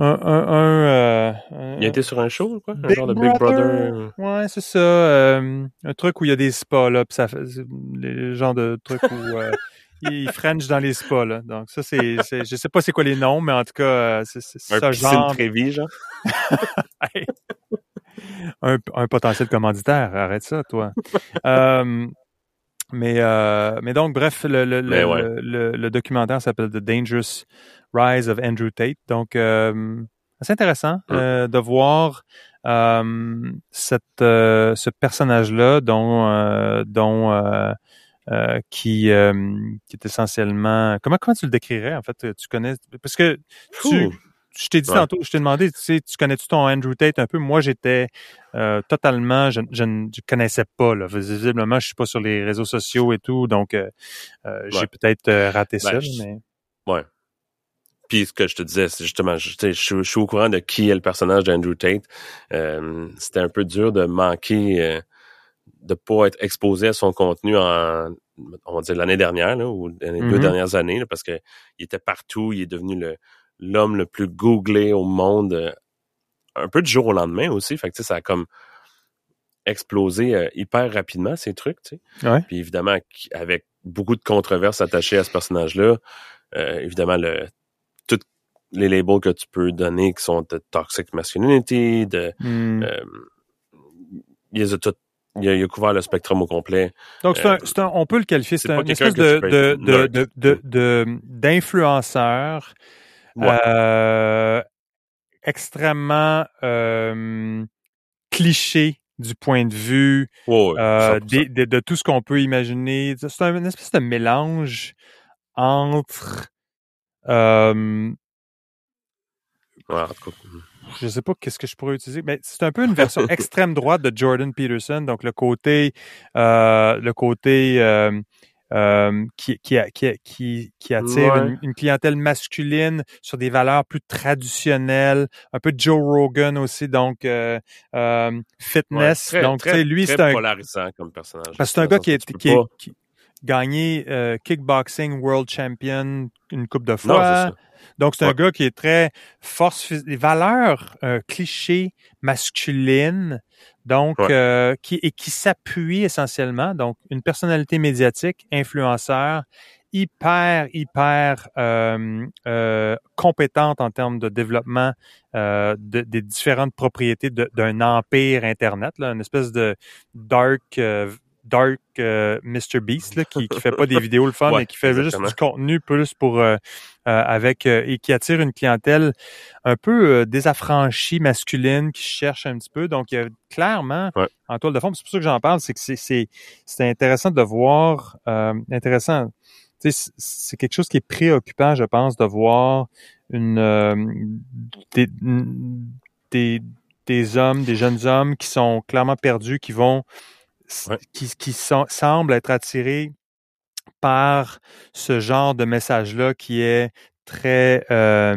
un, un, euh, il a été sur un show, quoi? Un genre de Big Brother. Ouais, c'est ça. Euh, un truc où il y a des spas, là, pis ça fait le genre de truc où euh, il French dans les spas, là. Donc, ça, c'est, je sais pas c'est quoi les noms, mais en tout cas, euh, c'est, c'est un genre. Trévis, genre. un, un potentiel commanditaire. Arrête ça, toi. mais, euh, mais donc, bref, le, le, le, le, documentaire s'appelle The Dangerous Rise of Andrew Tate. Donc, euh, c'est intéressant mm. euh, de voir euh, cette, euh, ce personnage-là dont, euh, dont euh, qui, qui est essentiellement... Comment, comment tu le décrirais, en fait? Tu connais... Parce que tu je t'ai dit tantôt, je t'ai demandé, tu sais, tu connais-tu ton Andrew Tate un peu? Moi, j'étais euh, totalement, je, ne connaissais pas, là. Visiblement, je suis pas sur les réseaux sociaux et tout, donc euh, euh, j'ai peut-être raté ben, ça, mais... Ouais. Puis ce que je te disais, c'est justement, je, je, suis au courant de qui est le personnage d'Andrew Tate. C'était un peu dur de manquer, de pas être exposé à son contenu en, on va dire l'année dernière, là, ou les deux mm-hmm. dernières années, parce que il était partout, il est devenu le l'homme le plus googlé au monde, un peu du jour au lendemain aussi. Fait que ça a comme explosé hyper rapidement ces trucs, tu sais. Puis évidemment, avec beaucoup de controverses attachées à ce personnage-là, évidemment le les labels que tu peux donner qui sont de toxic masculinity, de hmm. il les a il a, couvert le spectrum au complet. Donc, c'est un, un, on peut le qualifier, c'est un espèce de, d'influenceur euh, extrêmement euh, cliché du point de vue euh, de, de, tout ce qu'on peut imaginer. C'est une espèce de mélange entre ouais, je sais pas qu'est-ce que je pourrais utiliser, mais c'est un peu une version extrême droite de Jordan Peterson. Donc le côté, euh, le côté euh, euh, qui, qui, qui, qui, attire une, clientèle masculine sur des valeurs plus traditionnelles, un peu Joe Rogan aussi, donc euh, euh fitness. donc très, lui c'est un polarisant comme personnage. Parce que c'est un gars qui est, qui, gagné euh, kickboxing world champion une coupe de fois. Donc, c'est un gars qui est très force, des valeurs euh, clichés masculines, donc euh, qui et qui s'appuie essentiellement, donc une personnalité médiatique, influenceur, hyper hyper euh, euh, compétente en termes de développement euh, de, des différentes propriétés d'un empire internet, là, une espèce de dark dark euh, Mr Beast là, qui, qui fait pas des vidéos le fun, mais qui fait juste du contenu plus pour euh, euh, avec et qui attire une clientèle un peu désaffranchie masculine qui cherche un petit peu. Donc il y a clairement en toile de fond, c'est pour ça que j'en parle, c'est que c'est c'est intéressant de voir intéressant. C'est quelque chose qui est préoccupant, je pense, de voir une des, des, des hommes, des jeunes hommes qui sont clairement perdus, qui vont qui, qui semble être attiré par ce genre de message-là qui est très euh,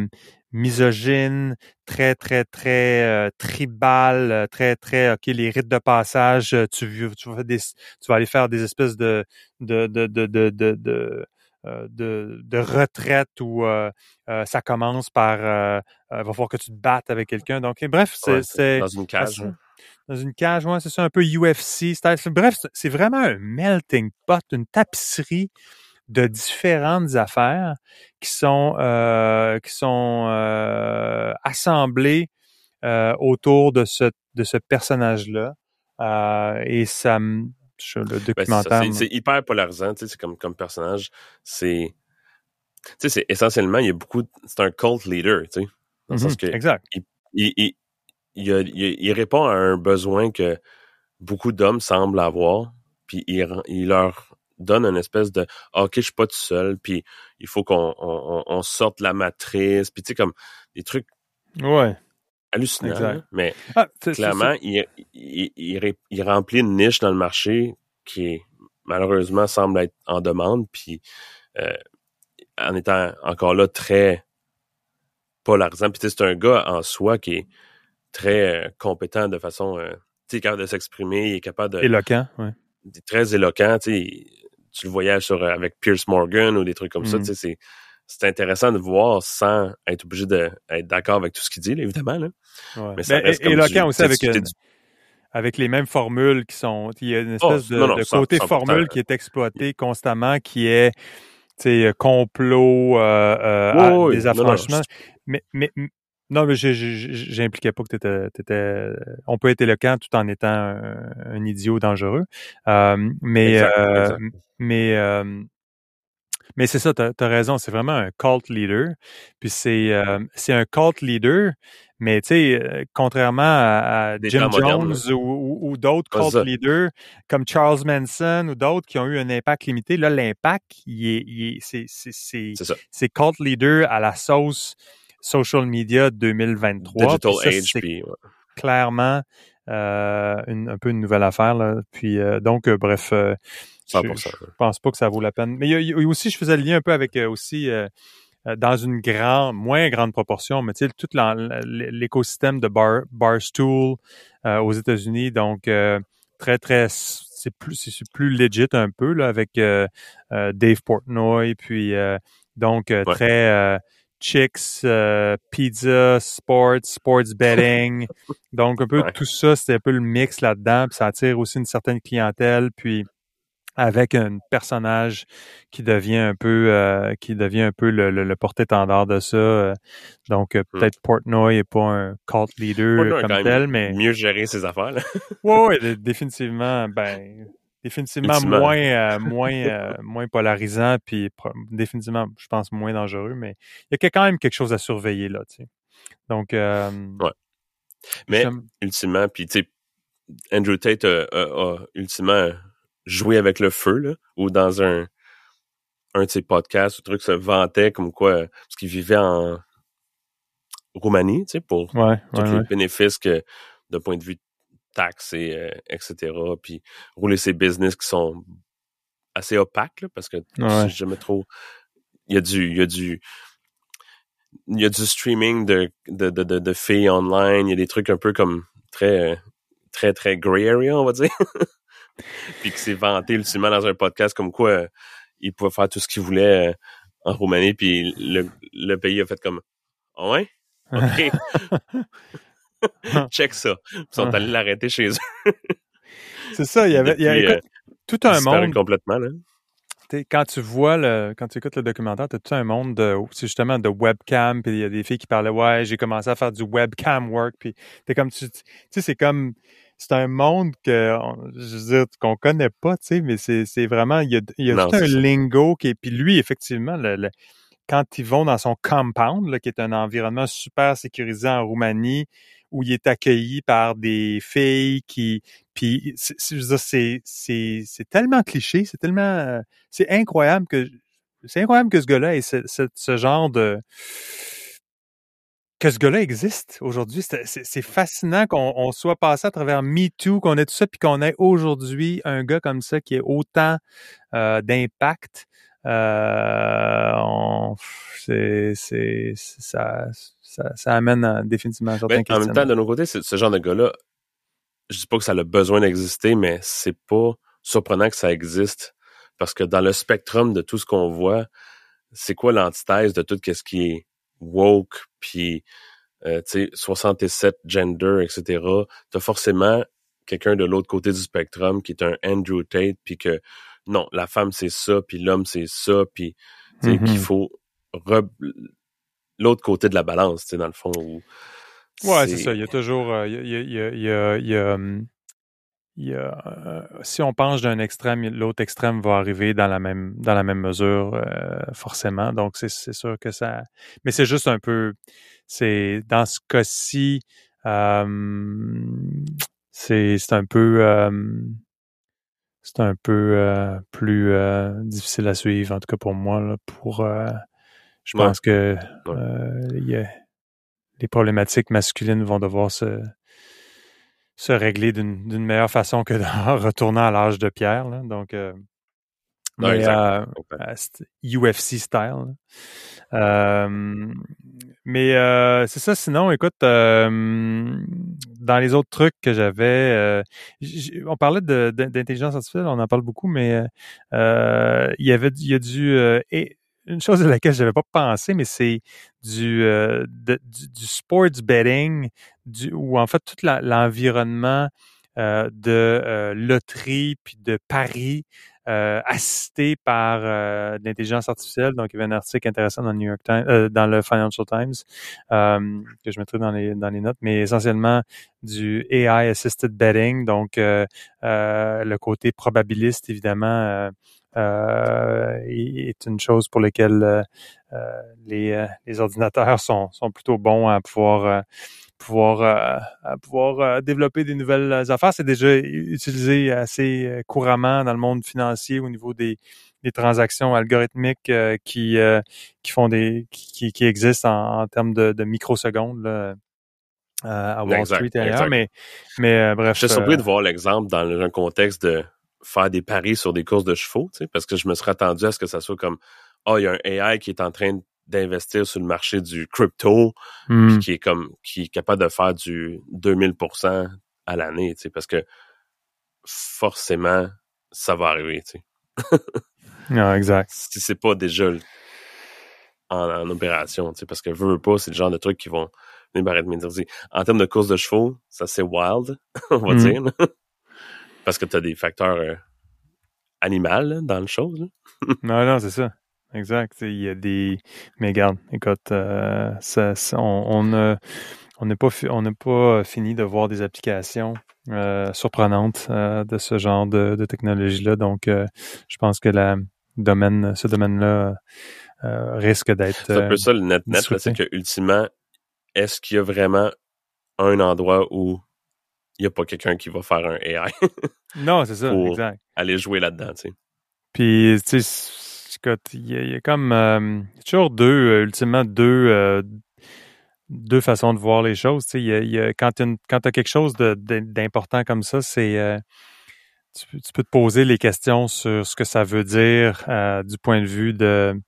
misogyne, très, très, très euh, tribal, très, très, OK, les rites de passage, tu, tu, vas, des, tu vas aller faire des espèces de, de, de, de, de, de, euh, de, de, retraite où euh, euh, ça commence par euh, va falloir que tu te battes avec quelqu'un. Donc, bref, c'est... dans une cage dans une cage, ouais, c'est ça, un peu UFC Bref, c'est vraiment un melting pot, une tapisserie de différentes affaires qui sont euh, qui sont euh, assemblées euh, autour de ce de ce personnage-là. et ça le ben, documentaire. c'est hyper polarisant, tu sais, comme comme personnage. C'est tu sais, c'est essentiellement, il y a beaucoup, c'est un cult leader, tu sais. Dans mm-hmm, que exact. il, il, il, répond à un besoin que beaucoup d'hommes semblent avoir, puis il, il leur donne une espèce de ah, OK, je suis pas tout seul, puis il faut qu'on on, sorte la matrice, puis tu sais, comme des trucs ouais. hallucinants. Mais ah, clairement, il, il, il, remplit une niche dans le marché qui malheureusement semble être en demande, puis euh, en étant encore là très polarisant. Puis c'est un gars en soi qui est très euh, compétent de façon, euh, tu sais, capable de s'exprimer, il est capable de... Éloquent, oui. Très éloquent, tu sais, tu le voyais sur, euh, avec Pierce Morgan ou des trucs comme ça, tu sais, mm. c'est c'est intéressant de voir sans être obligé d'être d'accord avec tout ce qu'il dit, évidemment. Là. Ouais. Mais ça ben, reste éloquent aussi avec, avec les mêmes formules qui sont. Il y a une oh, espèce de, côté formule qui est exploité constamment, qui est complot, euh, des affranchements. mais, mais, non, mais j'impliquais pas que tu étais, On peut être éloquent tout en étant un, idiot dangereux. Euh, mais, euh, mais, euh, mais c'est ça, tu as, raison. C'est vraiment un cult leader. Puis c'est, c'est un cult leader, mais tu sais, contrairement à, Jim Jones ou, d'autres cult leaders comme Charles Manson ou d'autres qui ont eu un impact limité, là, l'impact, c'est cult leader à la sauce social media 2023. Digital age, puis, clairement euh, une, un peu une nouvelle affaire. Là. Puis euh, donc, euh, bref, je, je, pense pas que ça vaut la peine. Mais il y, a, aussi, je faisais le lien un peu avec aussi dans une grande, moins grande proportion, mais tu sais, tout l'écosystème de Bar, Barstool aux États-Unis, donc très, très c'est plus c'est plus legit un peu là avec Dave Portnoy puis donc très chicks, pizza, sports, sports betting. Donc, un peu tout ça, c'était un peu le mix là-dedans. Puis ça attire aussi une certaine clientèle. Puis avec un personnage qui devient un peu euh, qui devient un peu le, le, porte-étendard de ça. Euh. Donc euh, hmm. peut-être Portnoy est pas un cult leader comme tel, mais mieux gérer ses affaires. Ouais, définitivement. Ben définitivement moins moins moins polarisant puis définitivement je pense moins dangereux mais il y a quand même quelque chose à surveiller là tu sais. Donc ouais. Mais ultimement puis tu sais Andrew Tate a ultimement jouer avec le feu, là, ou dans un, un de ses podcasts ou truc se vantait comme quoi, parce qu'il vivait en Roumanie, tu sais, pour tous les bénéfices que, de point de vue taxes et euh, etc. Puis rouler ses business qui sont assez opaques, là, parce que ouais. si jamais trop, il y a du, il y a du, il y a du streaming de, de, de, de, filles online, il y a des trucs un peu comme très, très, très gray area, on va dire. puis qui s'est vanté ultimement dans un podcast comme quoi euh, il pouvait faire tout ce qu'il voulait euh, en Roumanie, puis le, le, pays a fait comme oh ouais? OK. Check ça. Ils sont allés l'arrêter chez eux. C'est ça, il y avait, il y avait euh, tout un monde. complètement, là. Quand tu vois le, quand tu écoutes le documentaire, tu as tout un monde de, c'est justement de webcam, puis il y a des filles qui parlaient, ouais, j'ai commencé à faire du webcam work, puis t'es comme, tu, tu sais, c'est comme, c'est un monde que je veux dire qu'on connaît pas, tu sais, mais c'est, c'est vraiment il y a, il y a tout un lingo qui est puis lui effectivement le, quand ils vont dans son compound là, qui est un environnement super sécurisé en Roumanie où il est accueilli par des filles qui puis c'est, c'est, tellement cliché, c'est tellement c'est incroyable que c'est incroyable que ce gars-là ait ce, ce genre de que ce gars-là existe aujourd'hui. C'est fascinant qu'on soit passé à travers MeToo, qu'on ait tout ça, puis qu'on ait aujourd'hui un gars comme ça qui ait autant euh, d'impact. Euh, c'est ça, ça, ça, amène définitivement à certains ben, En même temps, de nos côtés, ce genre de gars-là, je dis pas que ça a besoin d'exister, mais c'est pas surprenant que ça existe. Parce que dans le spectrum de tout ce qu'on voit, c'est quoi l'antithèse de tout ce qui est woke, puis euh, tu sais 67 gender, etc. T'as forcément quelqu'un de l'autre côté du spectrum qui est un Andrew Tate, puis que non, la femme c'est ça, puis l'homme c'est ça, puis qu'il mm-hmm. faut l'autre côté de la balance, tu sais, dans le fond. Où ouais, c'est ça. Il y a toujours, il y a, il y a, il y a, il y a il y a, euh, si on penche d'un extrême, l'autre extrême va arriver dans la même dans la même mesure euh, forcément. Donc c'est sûr que ça, mais c'est juste un peu, c'est dans ce cas-ci, euh, c'est c'est un peu c'est un peu plus difficile à suivre en tout cas pour moi là, pour je pense que y a, les problématiques masculines vont devoir se se régler d'une meilleure façon que en retournant à l'âge de pierre. Là. Donc, euh, mais, euh, UFC style. Euh, mais euh, c'est ça. Sinon, écoute, dans les autres trucs que j'avais, on parlait d'intelligence artificielle, on en parle beaucoup, mais il y avait, il y a du une chose à laquelle je n'avais pas pensé, mais c'est du, euh, du, sports betting, du, ou en fait tout l'environnement euh, de euh, loterie puis de paris assisté par l'intelligence artificielle. Donc, il y avait un article intéressant dans le New York Times, dans le Financial Times que je mettrai dans les dans les notes, mais essentiellement du AI assisted betting, donc le côté probabiliste évidemment euh, est une chose pour laquelle euh, euh, les, les, ordinateurs sont, sont, plutôt bons à pouvoir pouvoir à pouvoir développer des nouvelles affaires. C'est déjà utilisé assez couramment dans le monde financier au niveau des, des transactions algorithmiques qui qui font des qui, qui existent en, en termes de, de microsecondes. Là à Wall Street et ailleurs, mais, mais bref. Je suis surpris de voir l'exemple dans un contexte de faire des paris sur des courses de chevaux, tu sais, parce que je me serais attendu à ce que ça soit comme oh, il y a un AI qui est en train d'investir sur le marché du crypto, hmm. qui est comme qui est capable de faire du 2000% à l'année, tu sais, parce que forcément ça va arriver, tu sais. non, exact. Si c'est pas déjà en, opération, parce que veut pas, c'est le genre de trucs qui vont venir me dire. En termes de course de chevaux, ça c'est wild, on va mm-hmm. dire. parce que tu as des facteurs euh, animaux dans le chose. non, non, c'est ça. Exact. Il y a des. Mais regarde, écoute, euh, ça, on n'a pas, on n'a pas fini de voir des applications euh, surprenantes de ce genre de, de technologie-là. Donc, je pense que la domaine, ce domaine-là euh, risque d'être. C'est un peu ça le net-net, c'est que ultimement, est-ce qu'il y a vraiment un endroit où il n'y a pas quelqu'un qui va faire un AI? non, c'est ça, exact. Aller jouer là-dedans, tu sais. Puis, tu sais, il y, a comme euh, toujours deux, euh, ultimement deux, deux façons de voir les choses. Tu sais, quand tu as quelque chose d'important comme ça, c'est tu, peux te poser les questions sur ce que ça veut dire du point de vue de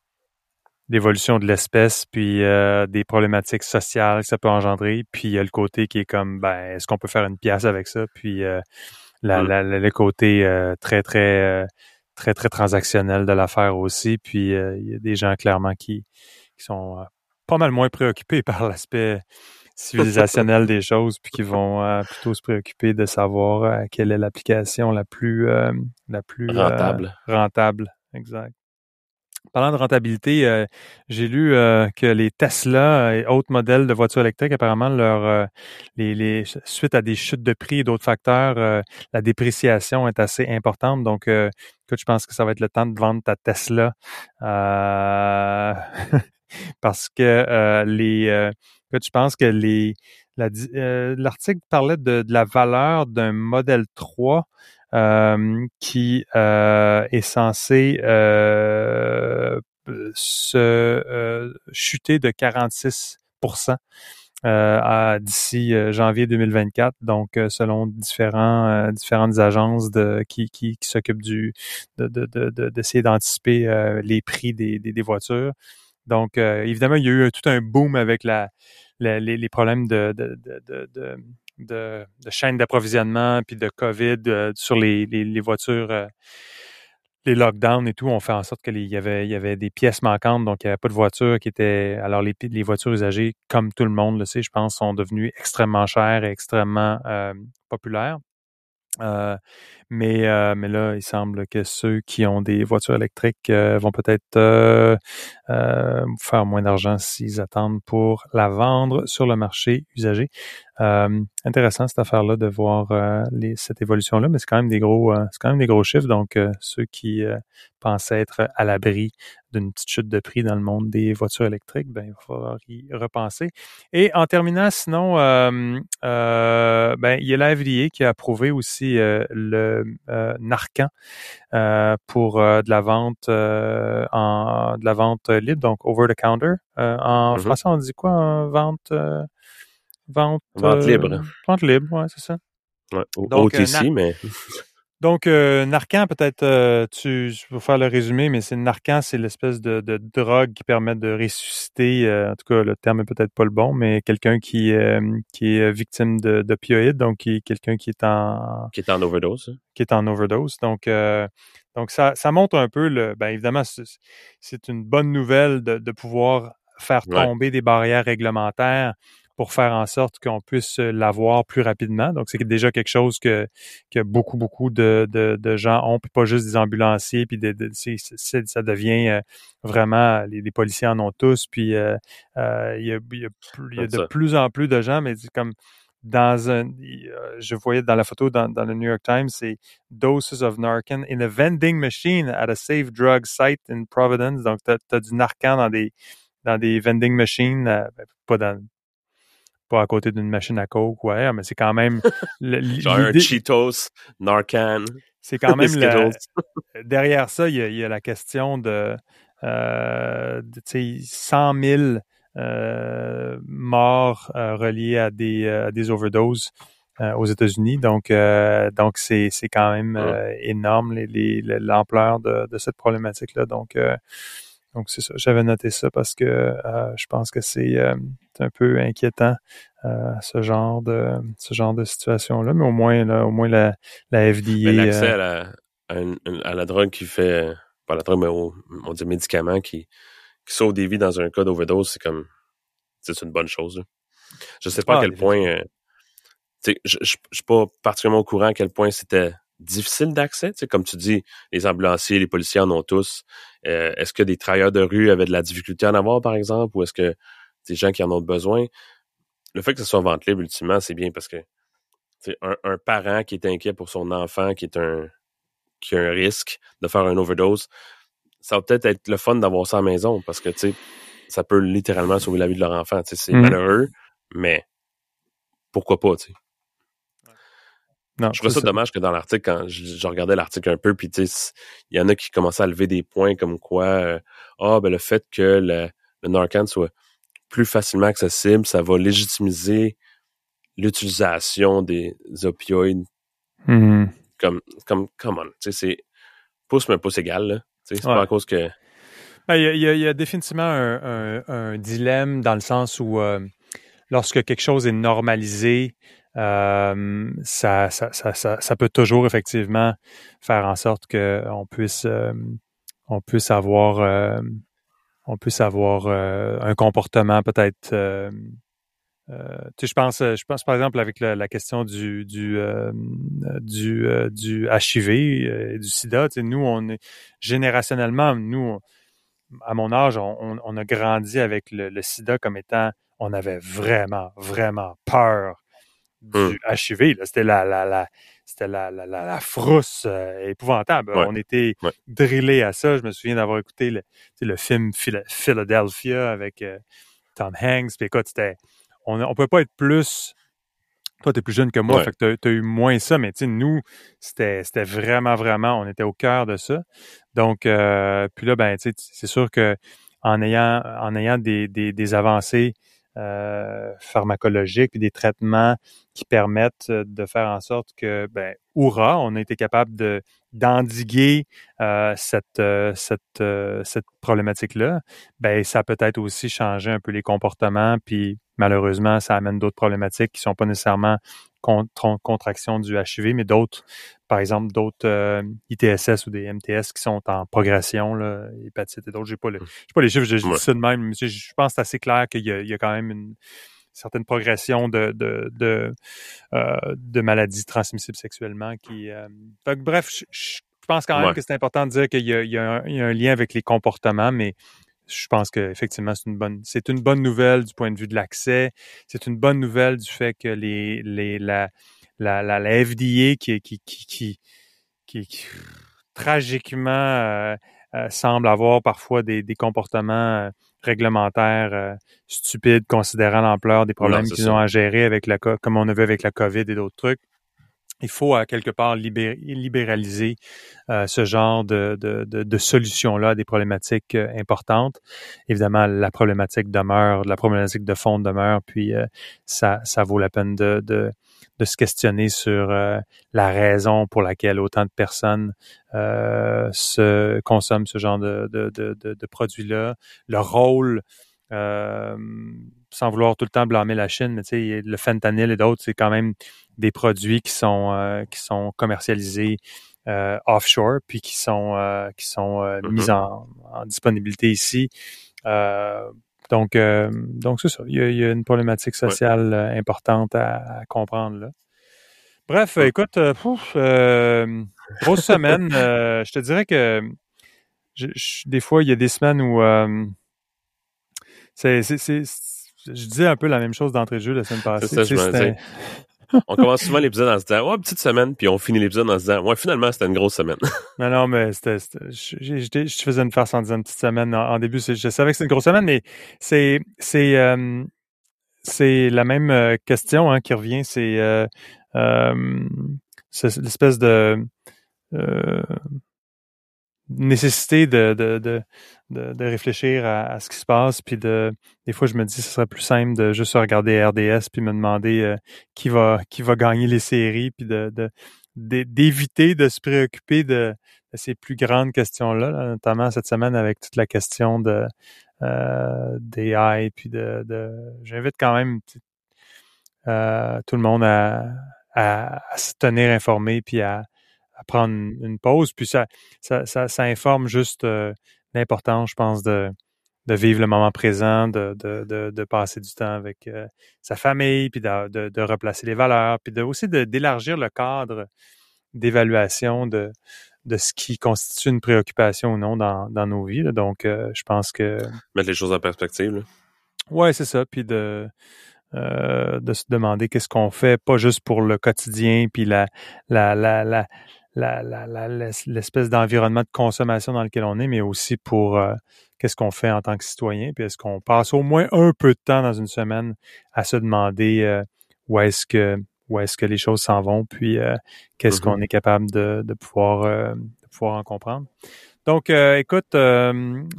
d'évolution de l'espèce, puis euh, des problématiques sociales que ça peut engendrer, puis il y a le côté qui est comme, ben, est-ce qu'on peut faire une pièce avec ça, puis euh, la, mm. la, le côté euh, très, très, très, très transactionnel de l'affaire aussi, puis il y a des gens clairement qui, qui sont pas mal moins préoccupés par l'aspect civilisationnel des choses, puis qui vont plutôt se préoccuper de savoir quelle est l'application la plus, la plus rentable. rentable, exact. Parlant de rentabilité, euh, j'ai lu euh, que les Tesla et autres modèles de voitures électriques, apparemment, leur euh, les, suite à des chutes de prix et d'autres facteurs, la dépréciation est assez importante. Donc, écoute, je pense que ça va être le temps de vendre ta Tesla parce que les écoute, je pense que les l'article parlait de, la valeur d'un modèle 3 euh, qui euh, est censé euh, se chuter de 46% d'ici janvier 2024. Donc, selon différents, différentes agences de, qui, qui, s'occupent du d'essayer de, d'anticiper les prix des, des, voitures. Donc, évidemment, il y a eu tout un boom avec la, les, les, problèmes de, de, de, de, de chaîne d'approvisionnement puis de COVID euh, sur les, les, voitures, euh, les lockdowns et tout, ont fait en sorte qu'il y avait, il y avait des pièces manquantes, donc il n'y avait pas de voitures qui étaient. Alors, les, les voitures usagées, comme tout le monde le sait, je pense, sont devenues extrêmement chères et extrêmement euh, populaires. Mais, euh, mais là, il semble que ceux qui ont des voitures électriques euh, vont peut-être faire moins d'argent s'ils attendent pour la vendre sur le marché usagé. intéressant cette affaire-là de voir cette évolution-là, mais c'est quand même des gros, c'est quand même des gros chiffres. Donc, ceux qui pensaient être à l'abri d'une petite chute de prix dans le monde des voitures électriques, ben, il va falloir y repenser. Et en terminant, sinon, euh, euh, ben, il y a la qui a approuvé aussi euh, le Narcan pour de la vente en de la vente libre, donc over the counter. en mm-hmm. français, on dit quoi en vente vente vente libre. Vente libre, ouais, c'est ça. Ouais, donc, OTC, mais donc, euh, Narcan, peut-être, euh, tu, je vais faire le résumé, mais c'est Narcan, c'est l'espèce de, de, drogue qui permet de ressusciter, euh, en tout cas, le terme est peut-être pas le bon, mais quelqu'un qui, euh, qui est victime d'opioïdes, donc qui, quelqu'un qui est en... Qui est en overdose. Hein. Qui est en overdose. Donc, donc ça, ça montre un peu, le, ben évidemment, c'est une bonne nouvelle de, de pouvoir faire tomber des barrières réglementaires pour faire en sorte qu'on puisse l'avoir plus rapidement. Donc, c'est déjà quelque chose que, que beaucoup, beaucoup de, de, de, gens ont, puis pas juste des ambulanciers, puis de, ça devient euh, vraiment, les, policiers en ont tous, puis euh, euh, il, y a, il, y a, il y a de plus en plus de gens, mais comme dans un, je voyais dans la photo dans, dans le New York Times, c'est doses of Narcan in a vending machine at a safe drug site in Providence. Donc, tu as, du Narcan dans des, dans des vending machines, ben, pas dans, pas à côté d'une machine à coke ouais, mais c'est quand même genre un Cheetos, Narcan. C'est quand même derrière ça, il y, a, la question de, euh, de 100 000 euh, morts euh, reliés à des, à des overdoses euh, aux États-Unis. Donc, donc c'est, c'est quand même énorme l'ampleur de, de cette problématique-là. Donc, donc, c'est ça. J'avais noté ça parce que euh, je pense que c'est euh, un peu inquiétant euh, ce genre de ce genre de situation-là. Mais au moins, là, au moins la, la FDA. L'accès à la, à, la drogue qui fait pas la drogue, mais au, on dit médicament qui, sauve des vies dans un cas d'overdose, c'est comme c'est une bonne chose. Je sais pas à ah, quel point je, je suis pas particulièrement au courant à quel point c'était difficile d'accès. Comme tu dis, les ambulanciers, les policiers en ont tous. Euh, est-ce que des travailleurs de rue avaient de la difficulté à en avoir, par exemple, ou est-ce que des gens qui en ont besoin? Le fait que ce soit en vente libre, ultimement, c'est bien parce que un, un parent qui est inquiet pour son enfant, qui est un qui a un risque de faire un overdose, ça va peut-être être le fun d'avoir ça à la maison parce que, tu sais, ça peut littéralement sauver la vie de leur enfant. C'est mmh. malheureux, mais pourquoi pas, tu sais? Non, je trouve ça, dommage que dans l'article, quand je, regardais l'article un peu, puis il y en a qui commençaient à lever des points comme quoi, euh, ah, ben le fait que le, le Narcan soit plus facilement accessible, ça va légitimiser l'utilisation des opioïdes. Mmh. Comme, comme, come on, tu sais, c'est pouce mais pouce égal, là. C'est pas à cause que. Ben, il y, a, y, a, définitivement un, un, dilemme dans le sens où euh, lorsque quelque chose est normalisé, euh, ça, ça, ça, ça, peut toujours effectivement faire en sorte qu'on puisse, euh, on puisse avoir, euh, on puisse avoir un comportement peut-être. je pense, je pense par exemple avec la, question du du du, du HIV et du SIDA. Nous, on est générationnellement, nous, à mon âge, on, on a grandi avec le, SIDA comme étant, on avait vraiment, vraiment peur. Du HIV. C'était la, la, la, c'était la, la, la, frousse euh, épouvantable. On était drillés à ça. Je me souviens d'avoir écouté le, le film Philadelphia avec euh, Tom Hanks. Puis écoute, c'était, on ne peut pas être plus. Toi, tu es plus jeune que moi, fait que tu as, eu moins ça, mais nous, c'était, c'était vraiment, vraiment, on était au cœur de ça. Donc, euh, puis là, ben, c'est sûr que en ayant, en ayant des, des, des avancées euh, pharmacologiques des traitements qui permettent euh, de faire en sorte que, ben, hurrah, on a été capable de d'endiguer euh, cette cette cette problématique-là. Ben, ça peut être aussi changer un peu les comportements, puis malheureusement, ça amène d'autres problématiques qui sont pas nécessairement contraction du HIV, mais d'autres, par exemple, d'autres euh, ITSS ou des MTS qui sont en progression, là, hépatite et d'autres. J'ai pas, le, pas les chiffres, je, dis ça de même, mais je, pense que c'est assez clair qu'il y, y, a quand même une certaine progression de, de, de, euh, de maladies transmissibles sexuellement. Qui, euh, bref, je, pense quand même que c'est important de dire qu'il y, y, a un lien avec les comportements, mais je pense qu'effectivement, c'est une bonne, c'est une bonne nouvelle du point de vue de l'accès. C'est une bonne nouvelle du fait que les, les, la, la, la, la FDA qui, qui, qui, qui, qui, tragiquement euh, euh, semble avoir parfois des, des comportements euh, réglementaires stupides considérant l'ampleur des problèmes qu'ils ont à gérer avec la, comme on a vu avec la COVID et d'autres trucs il faut à quelque part libéraliser euh, ce genre de, de, de, de solutions-là à des problématiques euh, importantes. Évidemment, la problématique demeure, la problématique de fond demeure, puis euh, ça, vaut la peine de, se questionner sur la raison pour laquelle autant de personnes consomment ce genre de produits-là, le rôle sans vouloir tout le temps blâmer la Chine, mais tu sais, le fentanyl et d'autres, c'est quand même des produits qui sont euh, qui sont commercialisés euh, offshore, puis qui sont euh, qui sont mm-hmm. mis en, disponibilité ici. donc donc c'est ça. Il y, a, une problématique sociale importante à, comprendre là. Bref, écoute, grosse semaine. je te dirais que des fois, il y a des semaines où c'est je disais un peu la même chose d'entrée de jeu la semaine passée. Ça, je on commence souvent l'épisode en se disant, ouais, petite semaine, puis on finit l'épisode en se disant, ouais, finalement, c'était une grosse semaine. non, non, mais c'était, je faisais une farce en disant une petite semaine en, début. Je savais que c'était une grosse semaine, mais c'est, c'est, euh, c'est la même euh, question hein, qui revient. C'est, euh, euh, l'espèce de nécessité de, de, de, de, réfléchir à, ce qui se passe. Puis de, des fois, je me dis ce serait plus simple de juste regarder RDS puis me demander euh, qui va qui va gagner les séries, puis de, d'éviter de, se préoccuper de, ces plus grandes questions-là, notamment cette semaine avec toute la question de euh, AI, puis de, de j'invite quand même euh, tout le monde à, à, à, se tenir informé puis à, à prendre une pause. Puis ça, ça, ça, informe juste euh, l'importance, je pense, de, de vivre le moment présent, de, de, de, passer du temps avec euh, sa famille, puis de, de, replacer les valeurs, puis de, aussi d'élargir le cadre d'évaluation de, de ce qui constitue une préoccupation ou non dans, dans nos vies. Donc, euh, je pense que... Mettre les choses en perspective. Là. Ouais, c'est ça. Puis de, euh, de se demander qu'est-ce qu'on fait, pas juste pour le quotidien, puis la, la, la, la, l'espèce d'environnement de consommation dans lequel on est, mais aussi pour euh, qu'est-ce qu'on fait en tant que citoyen, puis est-ce qu'on passe au moins un peu de temps dans une semaine à se demander euh, où est-ce que où est-ce que les choses s'en vont, puis euh, qu'est-ce qu'on mm-hmm. est capable de, de pouvoir de pouvoir en comprendre. Donc, écoute,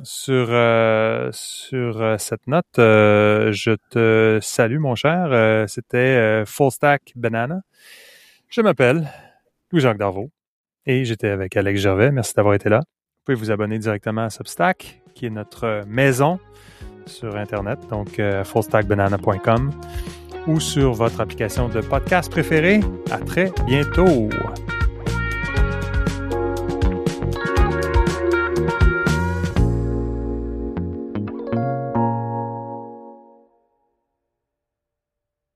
sur sur cette note, je te salue, mon cher. C'était Full Stack Banana. Je m'appelle Louis-Jacques Darvaux. Et j'étais avec Alex Gervais. Merci d'avoir été là. Vous pouvez vous abonner directement à Substack, qui est notre maison sur Internet, donc euh, fullstackbanana.com ou sur votre application de podcast préférée. À très bientôt.